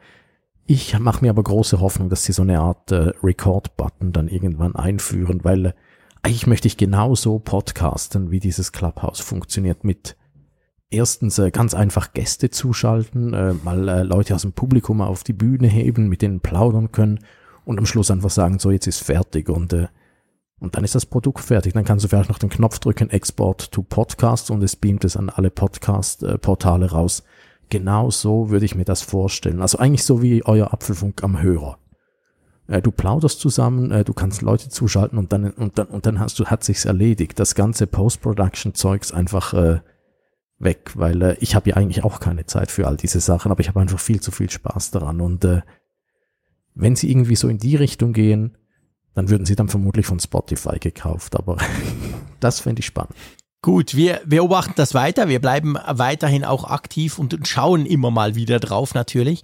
ich mache mir aber große Hoffnung, dass sie so eine Art äh, Record-Button dann irgendwann einführen, weil äh, eigentlich möchte ich genauso podcasten, wie dieses Clubhouse funktioniert mit erstens äh, ganz einfach Gäste zuschalten, äh, mal äh, Leute aus dem Publikum auf die Bühne heben, mit denen plaudern können und am Schluss einfach sagen, so jetzt ist fertig und äh, und dann ist das Produkt fertig. Dann kannst du vielleicht noch den Knopf drücken, Export to Podcast und es beamt es an alle Podcast-Portale raus. Genau so würde ich mir das vorstellen. Also eigentlich so wie euer Apfelfunk am Hörer. Äh, du plauderst zusammen, äh, du kannst Leute zuschalten und dann und dann und dann hast du hat sich's erledigt. Das ganze Post-Production-Zeugs einfach äh, weg, weil äh, ich habe ja eigentlich auch keine Zeit für all diese Sachen, aber ich habe einfach viel zu viel Spaß daran. Und äh, wenn sie irgendwie so in die Richtung gehen, dann würden sie dann vermutlich von Spotify gekauft. Aber das fände ich spannend. Gut, wir beobachten das weiter. Wir bleiben weiterhin auch aktiv und schauen immer mal wieder drauf natürlich.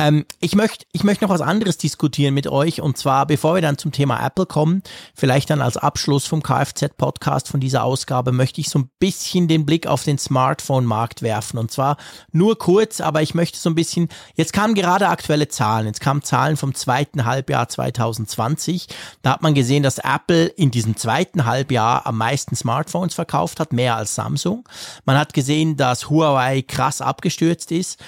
Ähm, ich möchte ich möchte noch was anderes diskutieren mit euch und zwar, bevor wir dann zum Thema Apple kommen, vielleicht dann als Abschluss vom Kfz-Podcast von dieser Ausgabe, möchte ich so ein bisschen den Blick auf den Smartphone-Markt werfen und zwar nur kurz, aber ich möchte so ein bisschen, jetzt kamen gerade aktuelle Zahlen, jetzt kamen Zahlen vom zweiten Halbjahr 2020, da hat man gesehen, dass Apple in diesem zweiten Halbjahr am meisten Smartphones verkauft hat, mehr als Samsung. Man hat gesehen, dass Huawei krass abgestürzt ist.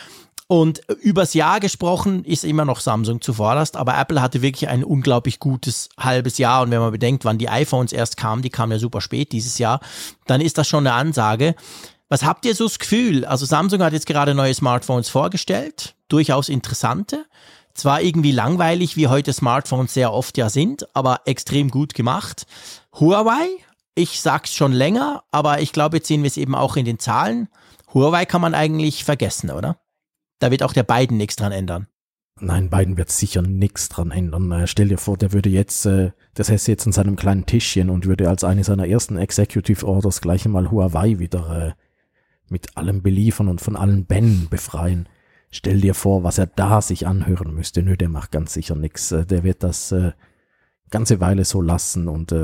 Und übers Jahr gesprochen ist immer noch Samsung zuvorderst, aber Apple hatte wirklich ein unglaublich gutes halbes Jahr. Und wenn man bedenkt, wann die iPhones erst kamen, die kamen ja super spät dieses Jahr, dann ist das schon eine Ansage. Was habt ihr so das Gefühl? Also Samsung hat jetzt gerade neue Smartphones vorgestellt, durchaus interessante. Zwar irgendwie langweilig, wie heute Smartphones sehr oft ja sind, aber extrem gut gemacht. Huawei, ich sag's schon länger, aber ich glaube, jetzt sehen wir es eben auch in den Zahlen. Huawei kann man eigentlich vergessen, oder? Da wird auch der Biden nichts dran ändern. Nein, Biden wird sicher nichts dran ändern. Äh, stell dir vor, der würde jetzt, äh, das heißt jetzt an seinem kleinen Tischchen und würde als eine seiner ersten Executive Orders gleich einmal Huawei wieder äh, mit allem beliefern und von allen Bännen befreien. stell dir vor, was er da sich anhören müsste. Nö, der macht ganz sicher nichts. Der wird das ganze Weile so lassen und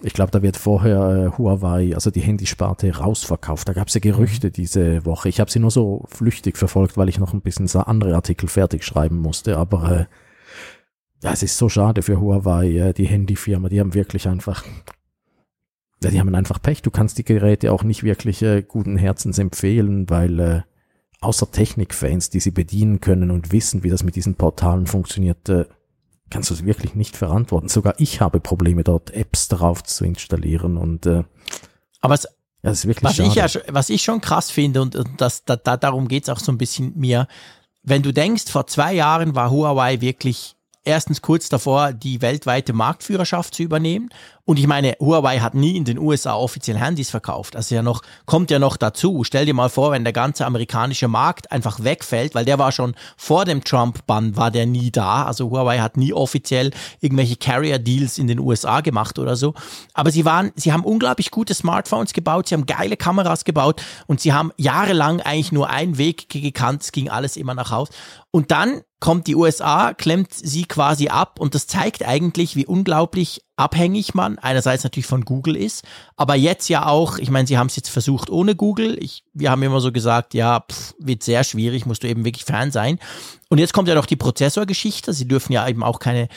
ich glaube, da wird vorher äh, Huawei, also die Handysparte, rausverkauft. Da gab es ja Gerüchte diese Woche. Ich habe sie nur so flüchtig verfolgt, weil ich noch ein bisschen andere Artikel fertig schreiben musste. Aber äh, ja, es ist so schade für Huawei, äh, die Handyfirma. Die haben wirklich einfach, ja, die haben einfach Pech. Du kannst die Geräte auch nicht wirklich äh, guten Herzens empfehlen, weil äh, außer Technikfans, die sie bedienen können und wissen, wie das mit diesen Portalen funktioniert, äh, kannst du es wirklich nicht verantworten. Sogar ich habe Probleme, dort Apps drauf zu installieren und äh, aber es, ja, ist wirklich was schade. ich ja, was ich schon krass finde und, und das, da, da, darum geht's auch so ein bisschen mir, wenn du denkst, vor zwei Jahren war Huawei wirklich erstens kurz davor, die weltweite Marktführerschaft zu übernehmen. Und ich meine, Huawei hat nie in den USA offiziell Handys verkauft. Also ja noch, kommt ja noch dazu. Stell dir mal vor, wenn der ganze amerikanische Markt einfach wegfällt, weil der war schon vor dem Trump-Bann war der nie da. Also Huawei hat nie offiziell irgendwelche Carrier-Deals in den USA gemacht oder so. Aber sie waren, sie haben unglaublich gute Smartphones gebaut, sie haben geile Kameras gebaut und sie haben jahrelang eigentlich nur einen Weg gekannt, es ging alles immer nach Haus. Und dann kommt die USA, klemmt sie quasi ab und das zeigt eigentlich, wie unglaublich abhängig man einerseits natürlich von Google ist, aber jetzt ja auch, ich meine, sie haben es jetzt versucht ohne Google. Ich, wir haben immer so gesagt, ja, pff, wird sehr schwierig, musst du eben wirklich Fan sein. Und jetzt kommt ja noch die Prozessorgeschichte. Sie dürfen ja eben auch keine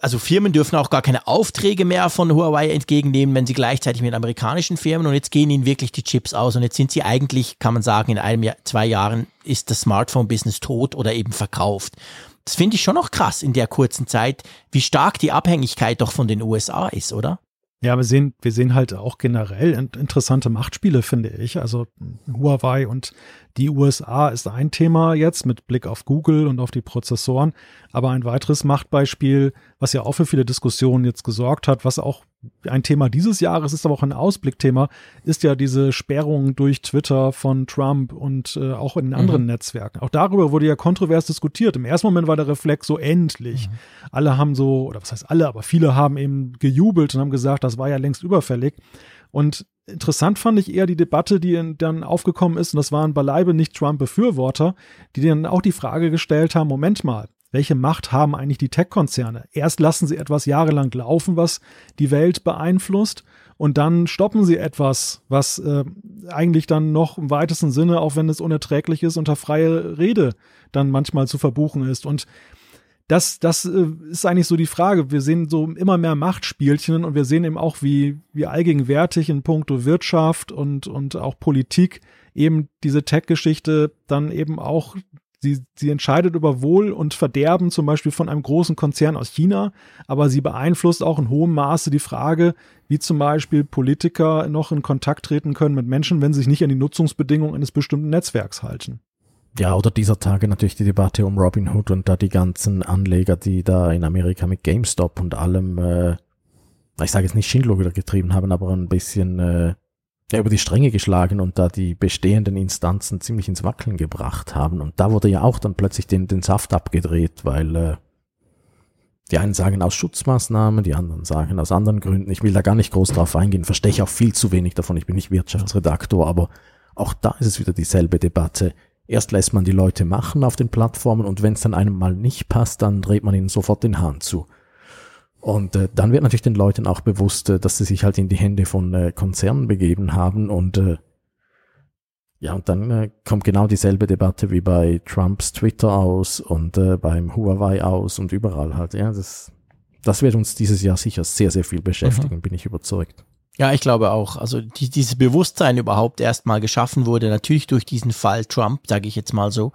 also Firmen dürfen auch gar keine Aufträge mehr von Huawei entgegennehmen, wenn sie gleichzeitig mit amerikanischen Firmen und jetzt gehen ihnen wirklich die Chips aus und jetzt sind sie eigentlich, kann man sagen, in einem Jahr, zwei Jahren ist das Smartphone-Business tot oder eben verkauft. Das finde ich schon noch krass in der kurzen Zeit, wie stark die Abhängigkeit doch von den USA ist, oder? Ja, wir sehen, wir sehen halt auch generell interessante Machtspiele, finde ich. Also Huawei und die USA ist ein Thema jetzt mit Blick auf Google und auf die Prozessoren. Aber ein weiteres Machtbeispiel, was ja auch für viele Diskussionen jetzt gesorgt hat, was auch ein Thema dieses Jahres ist, aber auch ein Ausblickthema, ist ja diese Sperrung durch Twitter von Trump und äh, auch in anderen mhm. Netzwerken. Auch darüber wurde ja kontrovers diskutiert. Im ersten Moment war der Reflex so endlich. Mhm. Alle haben so, oder was heißt alle, aber viele haben eben gejubelt und haben gesagt, das war ja längst überfällig. Und interessant fand ich eher die Debatte, die dann aufgekommen ist, und das waren beileibe nicht Trump-Befürworter, die dann auch die Frage gestellt haben, Moment mal, welche Macht haben eigentlich die Tech-Konzerne? Erst lassen sie etwas jahrelang laufen, was die Welt beeinflusst, und dann stoppen sie etwas, was äh, eigentlich dann noch im weitesten Sinne, auch wenn es unerträglich ist, unter freie Rede dann manchmal zu verbuchen ist. Und das, das äh, ist eigentlich so die Frage. Wir sehen so immer mehr Machtspielchen und wir sehen eben auch, wie, wie allgegenwärtig in puncto Wirtschaft und, und auch Politik eben diese Tech-Geschichte dann eben auch Sie, sie entscheidet über Wohl und Verderben zum Beispiel von einem großen Konzern aus China, aber sie beeinflusst auch in hohem Maße die Frage, wie zum Beispiel Politiker noch in Kontakt treten können mit Menschen, wenn sie sich nicht an die Nutzungsbedingungen eines bestimmten Netzwerks halten. Ja, oder dieser Tage natürlich die Debatte um Robinhood und da die ganzen Anleger, die da in Amerika mit GameStop und allem, äh, ich sage jetzt nicht Schindluder getrieben haben, aber ein bisschen äh, ja, über die Stränge geschlagen und da die bestehenden Instanzen ziemlich ins Wackeln gebracht haben. Und da wurde ja auch dann plötzlich den, den Saft abgedreht, weil äh, die einen sagen aus Schutzmaßnahmen, die anderen sagen aus anderen Gründen. Ich will da gar nicht groß drauf eingehen, verstehe ich auch viel zu wenig davon. Ich bin nicht Wirtschaftsredaktor, aber auch da ist es wieder dieselbe Debatte. Erst lässt man die Leute machen auf den Plattformen und wenn es dann einem mal nicht passt, dann dreht man ihnen sofort den Hahn zu. Und äh, dann wird natürlich den Leuten auch bewusst, äh, dass sie sich halt in die Hände von äh, Konzernen begeben haben und äh, ja, und dann äh, kommt genau dieselbe Debatte wie bei Trumps Twitter aus und äh, beim Huawei aus und überall halt. Ja, das, das wird uns dieses Jahr sicher sehr, sehr viel beschäftigen, mhm. bin ich überzeugt. Ja, ich glaube auch. Also die, dieses Bewusstsein überhaupt erstmal geschaffen wurde, natürlich durch diesen Fall Trump, sage ich jetzt mal so.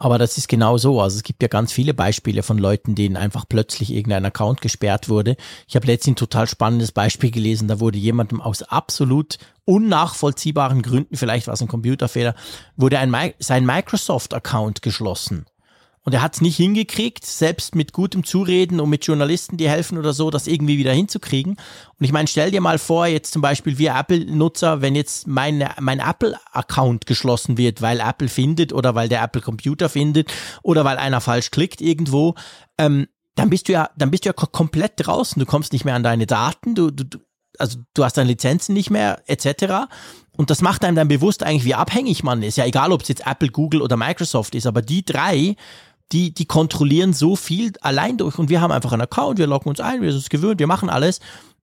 Aber das ist genau so. Also es gibt ja ganz viele Beispiele von Leuten, denen einfach plötzlich irgendein Account gesperrt wurde. Ich habe letztens ein total spannendes Beispiel gelesen. Da wurde jemandem aus absolut unnachvollziehbaren Gründen, vielleicht war es ein Computerfehler, wurde ein, sein Microsoft-Account geschlossen. Und er hat es nicht hingekriegt, selbst mit gutem Zureden und mit Journalisten, die helfen oder so, das irgendwie wieder hinzukriegen. Und ich meine, stell dir mal vor, jetzt zum Beispiel wir Apple-Nutzer, wenn jetzt mein, mein Apple-Account geschlossen wird, weil Apple findet oder weil der Apple-Computer findet oder weil einer falsch klickt irgendwo, ähm, dann bist du ja, dann bist du ja komplett draußen. Du kommst nicht mehr an deine Daten, du, du, also du hast deine Lizenzen nicht mehr, etc. und das macht einem dann bewusst eigentlich, wie abhängig man ist. Ja, egal ob es jetzt Apple, Google oder Microsoft ist, aber die drei, die, die kontrollieren so viel allein durch. Und wir haben einfach einen Account, wir loggen uns ein, wir sind es gewöhnt, wir machen alles.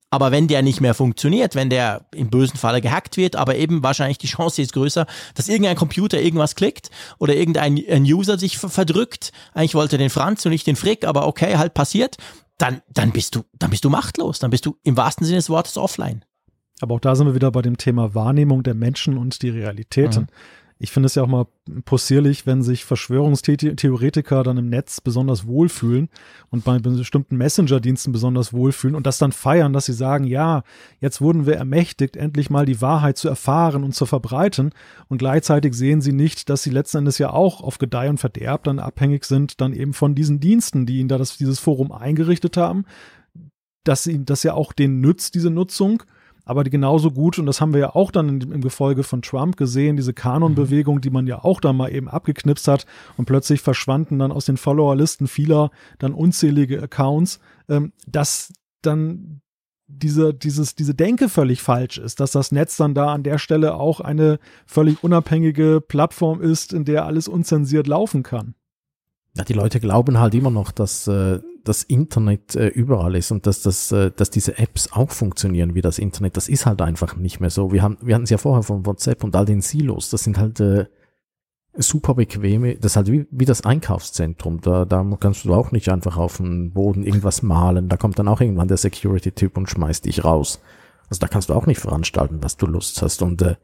Aber wenn der nicht mehr funktioniert, wenn der im bösen Falle gehackt wird, aber eben wahrscheinlich die Chance ist größer, dass irgendein Computer irgendwas klickt oder irgendein User sich verdrückt, eigentlich wollte den Franz und nicht den Frick, aber okay, halt passiert, dann, dann bist du, dann bist du machtlos, dann bist du im wahrsten Sinne des Wortes offline. Aber auch da sind wir wieder bei dem Thema Wahrnehmung der Menschen und die Realitäten. Mhm. Ich finde es ja auch mal possierlich, wenn sich Verschwörungstheoretiker dann im Netz besonders wohlfühlen und bei bestimmten Messenger-Diensten besonders wohlfühlen und das dann feiern, dass sie sagen, ja, jetzt wurden wir ermächtigt, endlich mal die Wahrheit zu erfahren und zu verbreiten. Und gleichzeitig sehen sie nicht, dass sie letzten Endes ja auch auf Gedeih und Verderb dann abhängig sind, dann eben von diesen Diensten, die ihnen da das, dieses Forum eingerichtet haben, dass ihnen das ja auch denen nützt, diese Nutzung aber die genauso gut, und das haben wir ja auch dann im Gefolge von Trump gesehen, diese Kanon-Bewegung, die man ja auch da mal eben abgeknipst hat und plötzlich verschwanden dann aus den Followerlisten vieler dann unzählige Accounts, ähm, dass dann diese, dieses, diese Denke völlig falsch ist, dass das Netz dann da an der Stelle auch eine völlig unabhängige Plattform ist, in der alles unzensiert laufen kann. Ja, die Leute glauben halt immer noch, dass äh, das Internet äh, überall ist und dass, das, äh, dass diese Apps auch funktionieren wie das Internet. Das ist halt einfach nicht mehr so. Wir, haben, wir hatten es ja vorher von WhatsApp und all den Silos. Das sind halt äh, super bequeme, das ist halt wie, wie das Einkaufszentrum. Da, da kannst du auch nicht einfach auf dem Boden irgendwas malen. Da kommt dann auch irgendwann der Security-Typ und schmeißt dich raus. Also da kannst du auch nicht veranstalten, was du Lust hast. Und äh,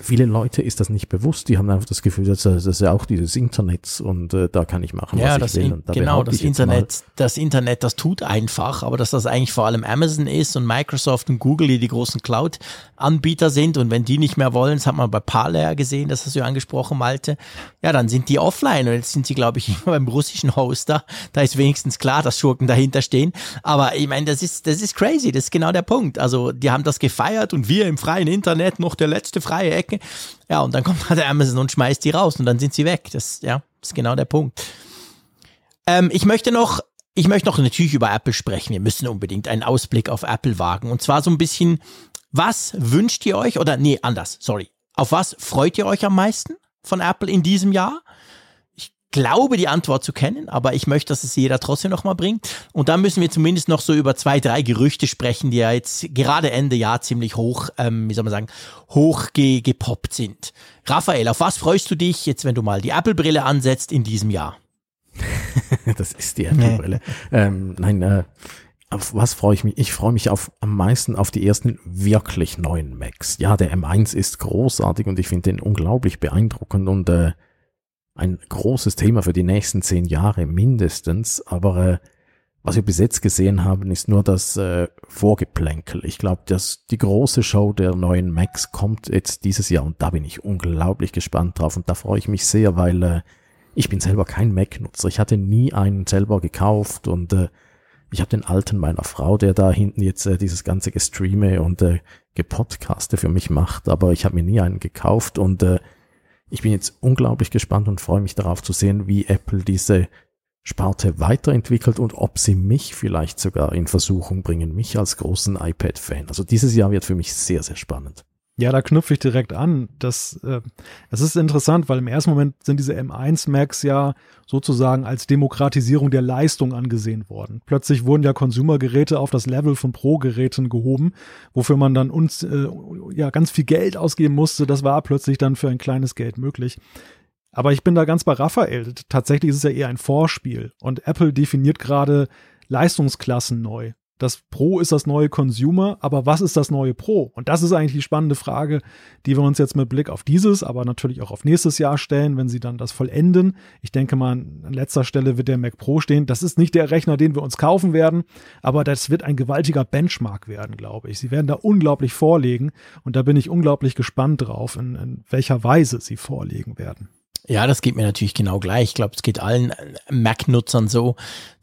viele Leute ist das nicht bewusst. Die haben einfach das Gefühl, dass das ist ja auch dieses Internet und äh, da kann ich machen, ja, was ich will. Und da genau, das Internet, das Internet, das tut einfach, aber dass das eigentlich vor allem Amazon ist und Microsoft und Google, die die großen Cloud-Anbieter sind und wenn die nicht mehr wollen, das hat man bei Parler gesehen, das hast du ja angesprochen, Malte, ja, dann sind die offline und jetzt sind sie, glaube ich, immer beim russischen Hoster. Da ist wenigstens klar, dass Schurken dahinter stehen. Aber ich meine, das ist, das ist crazy, das ist genau der Punkt. Also die haben das gefeiert und wir im freien Internet noch der letzte freie freie Ecke. Ja, und dann kommt halt Amazon und schmeißt die raus und dann sind sie weg. Das, ja, ist genau der Punkt. Ähm, ich möchte noch, ich möchte noch natürlich über Apple sprechen. Wir müssen unbedingt einen Ausblick auf Apple wagen. Und zwar so ein bisschen, was wünscht ihr euch, oder nee, anders, sorry. Auf was freut ihr euch am meisten von Apple in diesem Jahr? Glaube, die Antwort zu kennen, aber ich möchte, dass es jeder trotzdem nochmal bringt. Und dann müssen wir zumindest noch so über zwei, drei Gerüchte sprechen, die ja jetzt gerade Ende Jahr ziemlich hoch, ähm, wie soll man sagen, hoch ge gepoppt sind. Raphael, auf was freust du dich jetzt, wenn du mal die Apple-Brille ansetzt in diesem Jahr? das ist die Apple-Brille. ähm, nein, äh, auf was freue ich mich? Ich freue mich auf, am meisten auf die ersten wirklich neuen Macs. Ja, der M1 ist großartig und ich finde den unglaublich beeindruckend und äh, ein großes Thema für die nächsten zehn Jahre mindestens, aber äh, was wir bis jetzt gesehen haben, ist nur das äh, Vorgeplänkel. Ich glaube, dass die große Show der neuen Macs kommt jetzt dieses Jahr und da bin ich unglaublich gespannt drauf und da freue ich mich sehr, weil äh, ich bin selber kein Mac-Nutzer. Ich hatte nie einen selber gekauft und äh, ich habe den alten meiner Frau, der da hinten jetzt äh, dieses ganze Gestreame und äh, Gepodcaste für mich macht, aber ich habe mir nie einen gekauft und äh, ich bin jetzt unglaublich gespannt und freue mich darauf zu sehen, wie Apple diese Sparte weiterentwickelt und ob sie mich vielleicht sogar in Versuchung bringen, mich als großen iPad-Fan. Also dieses Jahr wird für mich sehr, sehr spannend. Ja, da knüpfe ich direkt an. Das, äh, das ist interessant, weil im ersten Moment sind diese M1 Macs ja sozusagen als Demokratisierung der Leistung angesehen worden. Plötzlich wurden ja Consumer-Geräte auf das Level von Pro-Geräten gehoben, wofür man dann uns äh, ja ganz viel Geld ausgeben musste. Das war plötzlich dann für ein kleines Geld möglich. Aber ich bin da ganz bei Raphael. Tatsächlich ist es ja eher ein Vorspiel und Apple definiert gerade Leistungsklassen neu. Das Pro ist das neue Consumer, aber was ist das neue Pro? Und das ist eigentlich die spannende Frage, die wir uns jetzt mit Blick auf dieses, aber natürlich auch auf nächstes Jahr stellen, wenn sie dann das vollenden. Ich denke mal, an letzter Stelle wird der Mac Pro stehen. Das ist nicht der Rechner, den wir uns kaufen werden, aber das wird ein gewaltiger Benchmark werden, glaube ich. Sie werden da unglaublich vorlegen und da bin ich unglaublich gespannt drauf, in, in welcher Weise sie vorlegen werden. Ja, das geht mir natürlich genau gleich. Ich glaube, es geht allen Mac-Nutzern so,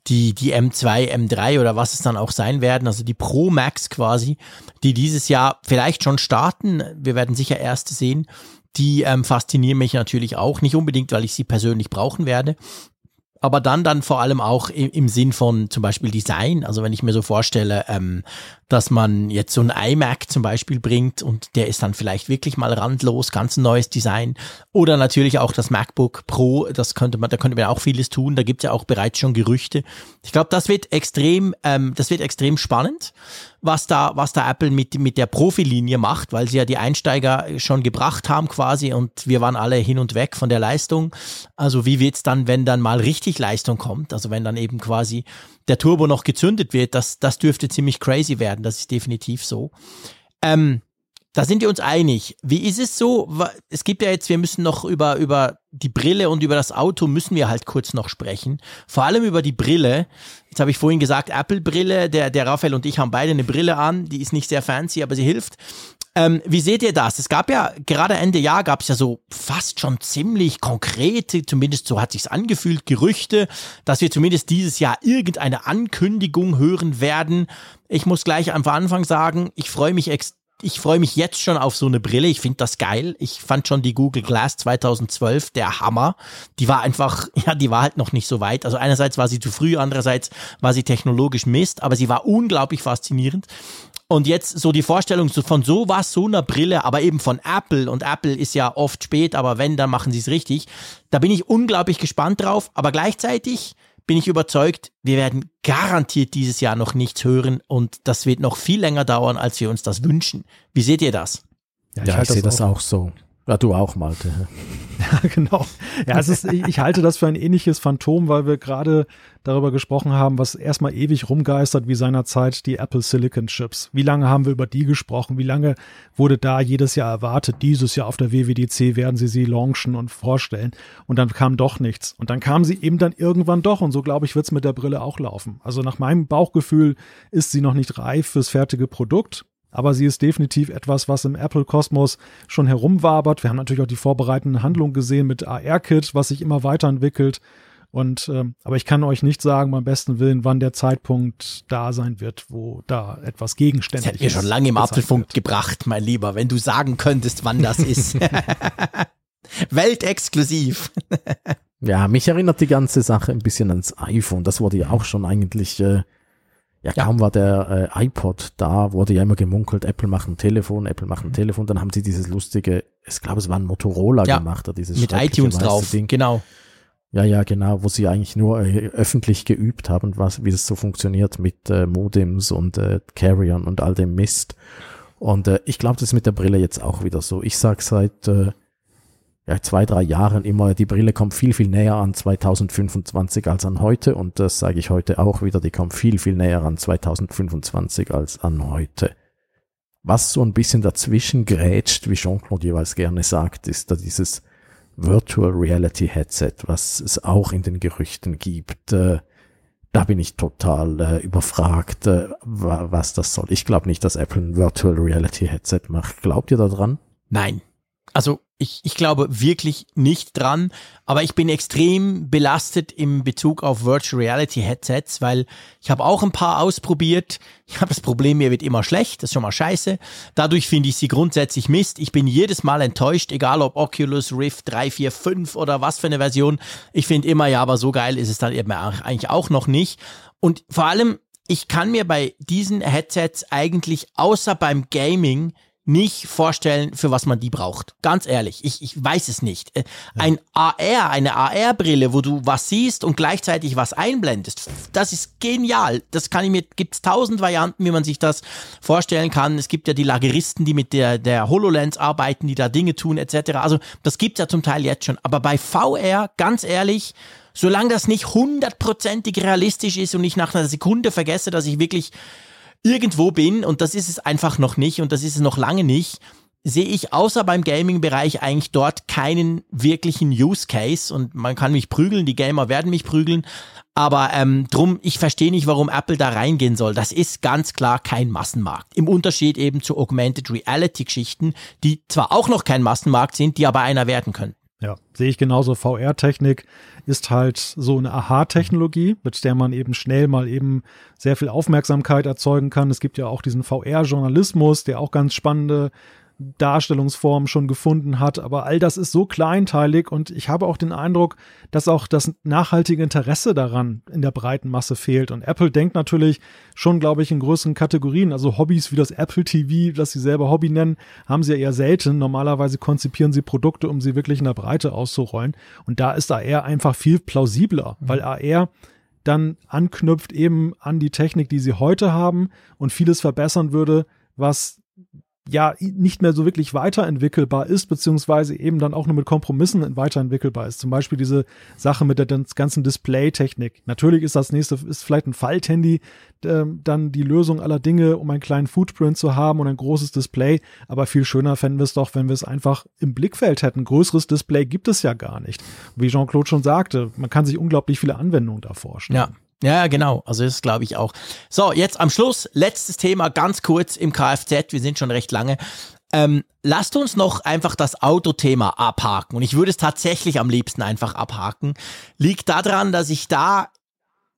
die, die M2, M3 oder was es dann auch sein werden, also die Pro Max quasi, die dieses Jahr vielleicht schon starten. Wir werden sicher erste sehen. Die ähm, faszinieren mich natürlich auch. Nicht unbedingt, weil ich sie persönlich brauchen werde. Aber dann dann vor allem auch im, im Sinn von zum Beispiel Design. Also wenn ich mir so vorstelle, ähm, dass man jetzt so ein iMac zum Beispiel bringt und der ist dann vielleicht wirklich mal randlos, ganz ein neues Design. Oder natürlich auch das MacBook Pro, das könnte man, da könnte man auch vieles tun. Da gibt es ja auch bereits schon Gerüchte. Ich glaube, das wird extrem, ähm, das wird extrem spannend, was da, was da Apple mit, mit der Profilinie macht, weil sie ja die Einsteiger schon gebracht haben quasi und wir waren alle hin und weg von der Leistung. Also wie wird's dann, wenn dann mal richtig Leistung kommt? Also wenn dann eben quasi der Turbo noch gezündet wird, das, das dürfte ziemlich crazy werden. Das ist definitiv so. Ähm, da sind wir uns einig. Wie ist es so? Es gibt ja jetzt, wir müssen noch über, über die Brille und über das Auto müssen wir halt kurz noch sprechen. Vor allem über die Brille. Jetzt habe ich vorhin gesagt, Apple-Brille. Der, der Raphael und ich haben beide eine Brille an. Die ist nicht sehr fancy, aber sie hilft. Ähm, wie seht ihr das? Es gab ja gerade Ende Jahr gab es ja so fast schon ziemlich konkrete, zumindest so hat sich's angefühlt, Gerüchte, dass wir zumindest dieses Jahr irgendeine Ankündigung hören werden. Ich muss gleich am Anfang sagen, ich freue mich extrem ich freue mich jetzt schon auf so eine Brille. Ich finde das geil. Ich fand schon die Google Glass 2012 der Hammer. Die war einfach, ja, die war halt noch nicht so weit. Also einerseits war sie zu früh, andererseits war sie technologisch Mist, aber sie war unglaublich faszinierend. Und jetzt so die Vorstellung von so was, so einer Brille, aber eben von Apple und Apple ist ja oft spät, aber wenn, dann machen sie es richtig. Da bin ich unglaublich gespannt drauf, aber gleichzeitig bin ich überzeugt, wir werden garantiert dieses Jahr noch nichts hören und das wird noch viel länger dauern, als wir uns das wünschen. Wie seht ihr das? Ja, ich, ja, ich sehe das auch so. Ja, du auch, Malte. Ja, genau. Ja, es ist, ich halte das für ein ähnliches Phantom, weil wir gerade darüber gesprochen haben, was erstmal ewig rumgeistert, wie seinerzeit die Apple Silicon Chips. Wie lange haben wir über die gesprochen? Wie lange wurde da jedes Jahr erwartet? Dieses Jahr auf der WWDC werden sie sie launchen und vorstellen. Und dann kam doch nichts. Und dann kam sie eben dann irgendwann doch. Und so, glaube ich, wird es mit der Brille auch laufen. Also nach meinem Bauchgefühl ist sie noch nicht reif fürs fertige Produkt aber sie ist definitiv etwas, was im Apple-Kosmos schon herumwabert. Wir haben natürlich auch die vorbereitende Handlung gesehen mit AR-Kit, was sich immer weiterentwickelt. Und ähm, aber ich kann euch nicht sagen, beim besten Willen, wann der Zeitpunkt da sein wird, wo da etwas gegenständig ist. Das hätte mir schon lange im Apfelfunk gebracht, mein Lieber, wenn du sagen könntest, wann das ist. Weltexklusiv. ja, mich erinnert die ganze Sache ein bisschen ans iPhone. Das wurde ja auch schon eigentlich äh, ja, ja, kaum war der äh, iPod da, wurde ja immer gemunkelt, Apple macht ein Telefon, Apple macht ein mhm. Telefon, dann haben sie dieses lustige, ich glaube, es war ein Motorola ja, gemacht, dieses mit iTunes drauf, Ding. genau. Ja, ja, genau, wo sie eigentlich nur äh, öffentlich geübt haben, was, wie das so funktioniert mit äh, Modems und äh, Carriern und all dem Mist. Und äh, ich glaube, das ist mit der Brille jetzt auch wieder so. Ich sag seit äh, ja, zwei, drei Jahren immer, die Brille kommt viel, viel näher an 2025 als an heute. Und das sage ich heute auch wieder, die kommt viel, viel näher an 2025 als an heute. Was so ein bisschen dazwischen grätscht, wie Jean-Claude jeweils gerne sagt, ist da dieses Virtual Reality Headset, was es auch in den Gerüchten gibt. Äh, da bin ich total äh, überfragt, äh, was das soll. Ich glaube nicht, dass Apple ein Virtual Reality Headset macht. Glaubt ihr daran? Nein. Also ich, ich glaube wirklich nicht dran, aber ich bin extrem belastet im Bezug auf Virtual Reality Headsets, weil ich habe auch ein paar ausprobiert. Ich habe das Problem, mir wird immer schlecht, das ist schon mal scheiße. Dadurch finde ich sie grundsätzlich Mist. Ich bin jedes Mal enttäuscht, egal ob Oculus Rift 3, 4, 5 oder was für eine Version. Ich finde immer, ja, aber so geil ist es dann eben eigentlich auch noch nicht. Und vor allem, ich kann mir bei diesen Headsets eigentlich außer beim Gaming nicht vorstellen, für was man die braucht. Ganz ehrlich, ich, ich weiß es nicht. Äh, ein AR, eine AR-Brille, wo du was siehst und gleichzeitig was einblendest, das ist genial. Das kann ich mir, gibt's tausend Varianten, wie man sich das vorstellen kann. Es gibt ja die Lageristen, die mit der, der HoloLens arbeiten, die da Dinge tun, etc. Also, das gibt's ja zum Teil jetzt schon. Aber bei VR, ganz ehrlich, solange das nicht hundertprozentig realistisch ist und ich nach einer Sekunde vergesse, dass ich wirklich irgendwo bin, und das ist es einfach noch nicht, und das ist es noch lange nicht, sehe ich außer beim Gaming-Bereich eigentlich dort keinen wirklichen Use Case und man kann mich prügeln, die Gamer werden mich prügeln, aber ähm, drum, ich verstehe nicht, warum Apple da reingehen soll. Das ist ganz klar kein Massenmarkt. Im Unterschied eben zu Augmented Reality-Geschichten, die zwar auch noch kein Massenmarkt sind, die aber einer werden können. Ja, sehe ich genauso. VR-Technik ist halt so eine Aha-Technologie, mit der man eben schnell mal eben sehr viel Aufmerksamkeit erzeugen kann. Es gibt ja auch diesen VR-Journalismus, der auch ganz spannende Darstellungsform schon gefunden hat. Aber all das ist so kleinteilig und ich habe auch den Eindruck, dass auch das nachhaltige Interesse daran in der breiten Masse fehlt. Und Apple denkt natürlich schon, glaube ich, in größeren Kategorien. Also Hobbys wie das Apple TV, das sie selber Hobby nennen, haben sie ja eher selten. Normalerweise konzipieren sie Produkte, um sie wirklich in der Breite auszurollen. Und da ist AR einfach viel plausibler, mhm. weil AR dann anknüpft eben an die Technik, die sie heute haben und vieles verbessern würde, was ja nicht mehr so wirklich weiterentwickelbar ist, beziehungsweise eben dann auch nur mit Kompromissen weiterentwickelbar ist. Zum Beispiel diese Sache mit der ganzen Display-Technik. Natürlich ist das nächste, ist vielleicht ein Falthandy äh, dann die Lösung aller Dinge, um einen kleinen Footprint zu haben und ein großes Display. Aber viel schöner fänden wir es doch, wenn wir es einfach im Blickfeld hätten. Größeres Display gibt es ja gar nicht. Wie Jean-Claude schon sagte, man kann sich unglaublich viele Anwendungen da vorstellen. Ja. Ja, genau. Also das glaube ich auch. So, jetzt am Schluss, letztes Thema, ganz kurz im Kfz. Wir sind schon recht lange. Ähm, lasst uns noch einfach das Autothema abhaken. Und ich würde es tatsächlich am liebsten einfach abhaken. Liegt daran, dass ich da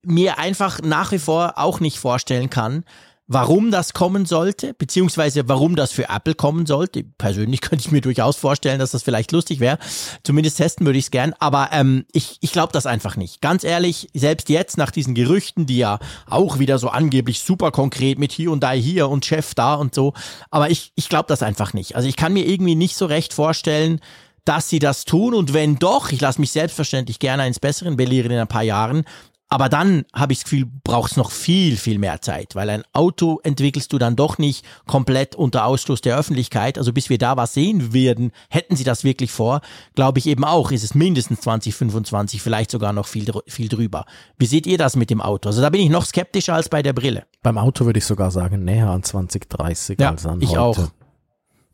mir einfach nach wie vor auch nicht vorstellen kann, warum das kommen sollte, beziehungsweise warum das für Apple kommen sollte. Persönlich könnte ich mir durchaus vorstellen, dass das vielleicht lustig wäre. Zumindest testen würde ich es gern. Aber ähm, ich, ich glaube das einfach nicht. Ganz ehrlich, selbst jetzt nach diesen Gerüchten, die ja auch wieder so angeblich super konkret mit Hyundai hier und Chef da und so. Aber ich, ich glaube das einfach nicht. Also ich kann mir irgendwie nicht so recht vorstellen, dass sie das tun. Und wenn doch, ich lasse mich selbstverständlich gerne eines Besseren belehren in ein paar Jahren, aber dann habe ich das Gefühl, braucht es noch viel, viel mehr Zeit, weil ein Auto entwickelst du dann doch nicht komplett unter Ausschluss der Öffentlichkeit. Also bis wir da was sehen werden, hätten sie das wirklich vor, glaube ich eben auch, ist es mindestens 2025, vielleicht sogar noch viel, viel drüber. Wie seht ihr das mit dem Auto? Also da bin ich noch skeptischer als bei der Brille. Beim Auto würde ich sogar sagen, näher an 2030 ja, als an ich heute. auch.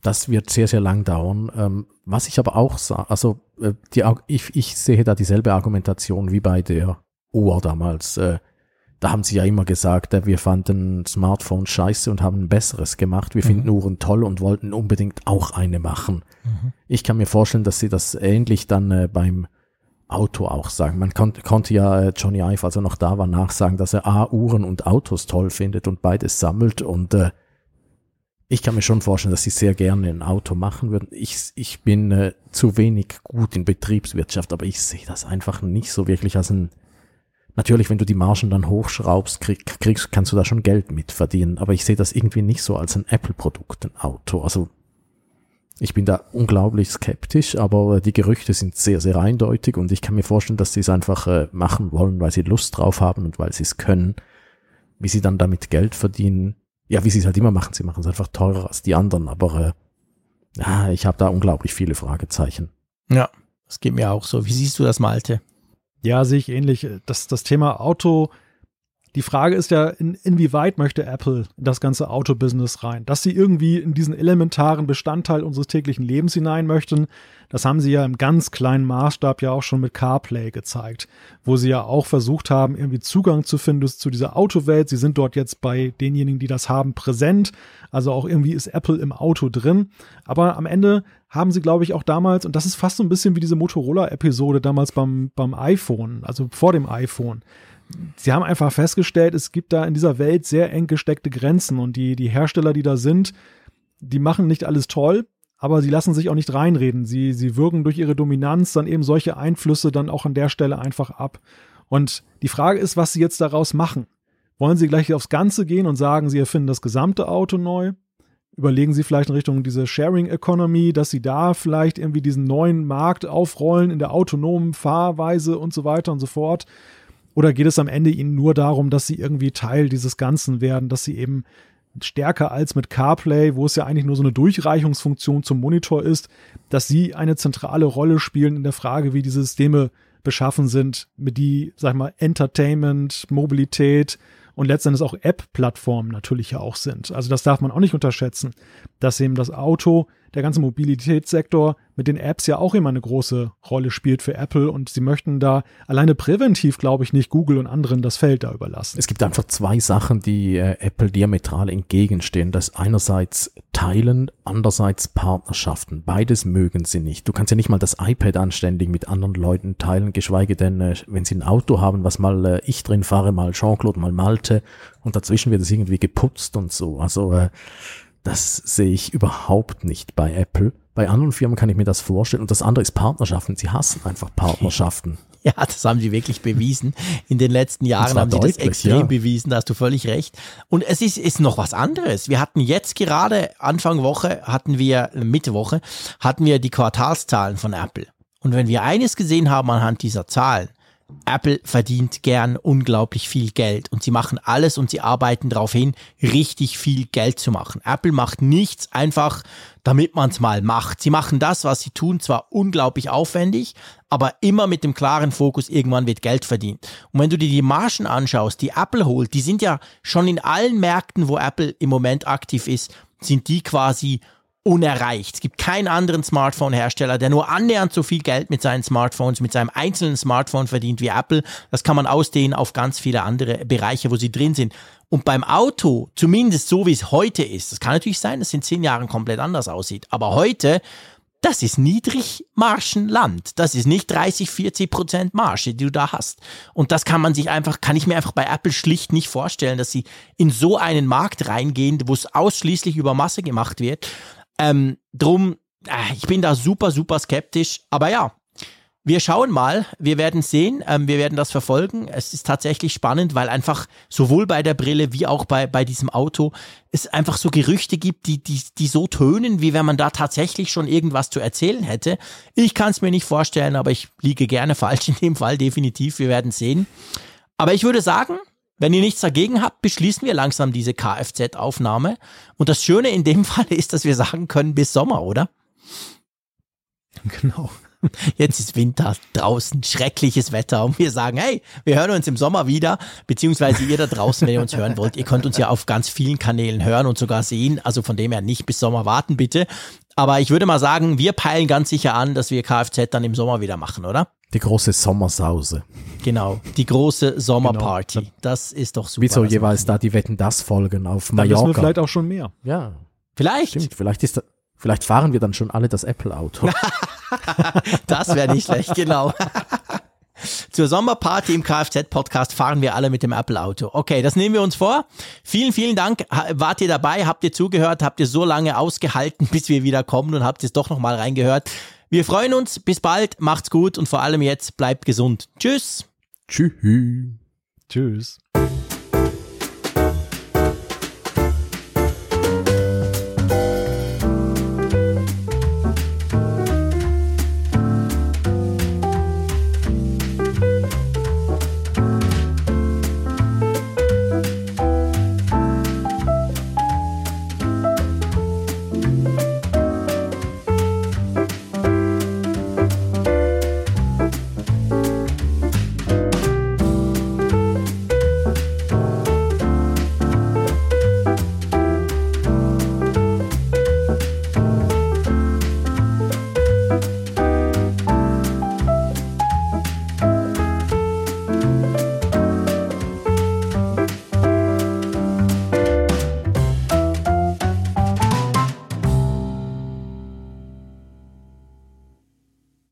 Das wird sehr, sehr lang dauern. Ähm, was ich aber auch sage, also äh, die, ich, ich sehe da dieselbe Argumentation wie bei der Uhr damals. Äh, da haben sie ja immer gesagt, äh, wir fanden Smartphones scheiße und haben ein besseres gemacht. Wir mhm. finden Uhren toll und wollten unbedingt auch eine machen. Mhm. Ich kann mir vorstellen, dass sie das ähnlich dann äh, beim Auto auch sagen. Man kon konnte ja Johnny Ive, als er noch da war, nachsagen, dass er A, Uhren und Autos toll findet und beides sammelt und ich kann mir schon vorstellen, dass sie sehr gerne ein Auto machen würden. Ich, ich bin äh, zu wenig gut in Betriebswirtschaft, aber ich sehe das einfach nicht so wirklich als ein Natürlich, wenn du die Margen dann hochschraubst, krieg, kriegst, kannst du da schon Geld mit verdienen. Aber ich sehe das irgendwie nicht so als ein Apple-Produkt, ein Auto. Also ich bin da unglaublich skeptisch, aber die Gerüchte sind sehr, sehr eindeutig und ich kann mir vorstellen, dass sie es einfach äh, machen wollen, weil sie Lust drauf haben und weil sie es können. Wie sie dann damit Geld verdienen, ja, wie sie es halt immer machen, sie machen es einfach teurer als die anderen, aber äh, ja, ich habe da unglaublich viele Fragezeichen. Ja, das geht mir auch so. Wie siehst du das, Malte? Ja, sehe ich ähnlich. Das, das Thema Auto, die Frage ist ja, in, inwieweit möchte Apple das ganze Autobusiness rein? Dass sie irgendwie in diesen elementaren Bestandteil unseres täglichen Lebens hinein möchten, das haben sie ja im ganz kleinen Maßstab ja auch schon mit CarPlay gezeigt, wo sie ja auch versucht haben, irgendwie Zugang zu finden zu dieser Autowelt. Sie sind dort jetzt bei denjenigen, die das haben, präsent. Also auch irgendwie ist Apple im Auto drin. Aber am Ende haben sie, glaube ich, auch damals, und das ist fast so ein bisschen wie diese Motorola-Episode damals beim, beim iPhone, also vor dem iPhone. Sie haben einfach festgestellt, es gibt da in dieser Welt sehr eng gesteckte Grenzen und die, die Hersteller, die da sind, die machen nicht alles toll, aber sie lassen sich auch nicht reinreden. Sie, sie wirken durch ihre Dominanz dann eben solche Einflüsse dann auch an der Stelle einfach ab. Und die Frage ist, was sie jetzt daraus machen. Wollen sie gleich aufs Ganze gehen und sagen, sie erfinden das gesamte Auto neu? Überlegen Sie vielleicht in Richtung diese Sharing Economy, dass Sie da vielleicht irgendwie diesen neuen Markt aufrollen in der autonomen Fahrweise und so weiter und so fort? Oder geht es am Ende Ihnen nur darum, dass Sie irgendwie Teil dieses Ganzen werden, dass Sie eben stärker als mit CarPlay, wo es ja eigentlich nur so eine Durchreichungsfunktion zum Monitor ist, dass Sie eine zentrale Rolle spielen in der Frage, wie diese Systeme beschaffen sind, mit die, sag ich mal, Entertainment, Mobilität, und letztendlich auch App-Plattformen natürlich ja auch sind. Also das darf man auch nicht unterschätzen, dass eben das Auto, der ganze Mobilitätssektor mit den Apps ja auch immer eine große Rolle spielt für Apple und sie möchten da alleine präventiv, glaube ich, nicht Google und anderen das Feld da überlassen. Es gibt einfach zwei Sachen, die äh, Apple diametral entgegenstehen. Das einerseits Teilen, andererseits Partnerschaften. Beides mögen sie nicht. Du kannst ja nicht mal das iPad anständig mit anderen Leuten teilen, geschweige denn, äh, wenn sie ein Auto haben, was mal äh, ich drin fahre, mal Jean-Claude, mal Malte und dazwischen wird es irgendwie geputzt und so. Also äh, Das sehe ich überhaupt nicht bei Apple. Bei anderen Firmen kann ich mir das vorstellen. Und das andere ist Partnerschaften. Sie hassen einfach Partnerschaften. Ja, das haben sie wirklich bewiesen. In den letzten Jahren haben sie das extrem ja. bewiesen, da hast du völlig recht. Und es ist, ist noch was anderes. Wir hatten jetzt gerade Anfang Woche, hatten wir, Mitte Woche, hatten wir die Quartalszahlen von Apple. Und wenn wir eines gesehen haben anhand dieser Zahlen, Apple verdient gern unglaublich viel Geld und sie machen alles und sie arbeiten darauf hin, richtig viel Geld zu machen. Apple macht nichts einfach, damit man es mal macht. Sie machen das, was sie tun, zwar unglaublich aufwendig, aber immer mit dem klaren Fokus, irgendwann wird Geld verdient. Und wenn du dir die Margen anschaust, die Apple holt, die sind ja schon in allen Märkten, wo Apple im Moment aktiv ist, sind die quasi unerreicht. Es gibt keinen anderen Smartphone-Hersteller, der nur annähernd so viel Geld mit seinen Smartphones, mit seinem einzelnen Smartphone verdient wie Apple. Das kann man ausdehnen auf ganz viele andere Bereiche, wo sie drin sind. Und beim Auto, zumindest so wie es heute ist, das kann natürlich sein, dass es in zehn Jahren komplett anders aussieht, aber heute, das ist Niedrigmargenland. Das ist nicht 30, 40 Prozent Marge, die du da hast. Und das kann man sich einfach, kann ich mir einfach bei Apple schlicht nicht vorstellen, dass sie in so einen Markt reingehen, wo es ausschließlich über Masse gemacht wird. Ähm, drum, äh, ich bin da super, super skeptisch. Aber ja, wir schauen mal, wir werden sehen, ähm, wir werden das verfolgen. Es ist tatsächlich spannend, weil einfach sowohl bei der Brille wie auch bei, bei diesem Auto es einfach so Gerüchte gibt, die, die, die so tönen, wie wenn man da tatsächlich schon irgendwas zu erzählen hätte. Ich kann es mir nicht vorstellen, aber ich liege gerne falsch in dem Fall, definitiv. Wir werden sehen. Aber ich würde sagen, wenn ihr nichts dagegen habt, beschließen wir langsam diese Kfz-Aufnahme. Und das Schöne in dem Fall ist, dass wir sagen können, bis Sommer, oder? Genau. Jetzt ist Winter draußen, schreckliches Wetter und wir sagen, hey, wir hören uns im Sommer wieder, beziehungsweise ihr da draußen, wenn ihr uns hören wollt, ihr könnt uns ja auf ganz vielen Kanälen hören und sogar sehen, also von dem her nicht bis Sommer warten bitte. Aber ich würde mal sagen, wir peilen ganz sicher an, dass wir Kfz dann im Sommer wieder machen, oder? Die große Sommersause. Genau, die große Sommerparty. Genau. Das ist doch super. Wie so jeweils da die Wetten das Folgen auf Mallorca. Da wissen wir vielleicht auch schon mehr. Ja. Vielleicht. Stimmt, vielleicht ist da, vielleicht fahren wir dann schon alle das Apple Auto. das wäre nicht schlecht, genau. Zur Sommerparty im Kfz-Podcast fahren wir alle mit dem Apple-Auto. Okay, das nehmen wir uns vor. Vielen, vielen Dank. Wart ihr dabei? Habt ihr zugehört? Habt ihr so lange ausgehalten, bis wir wieder kommen und habt es doch nochmal reingehört? Wir freuen uns. Bis bald. Macht's gut und vor allem jetzt bleibt gesund. Tschüss. Tschüss. Tschüss.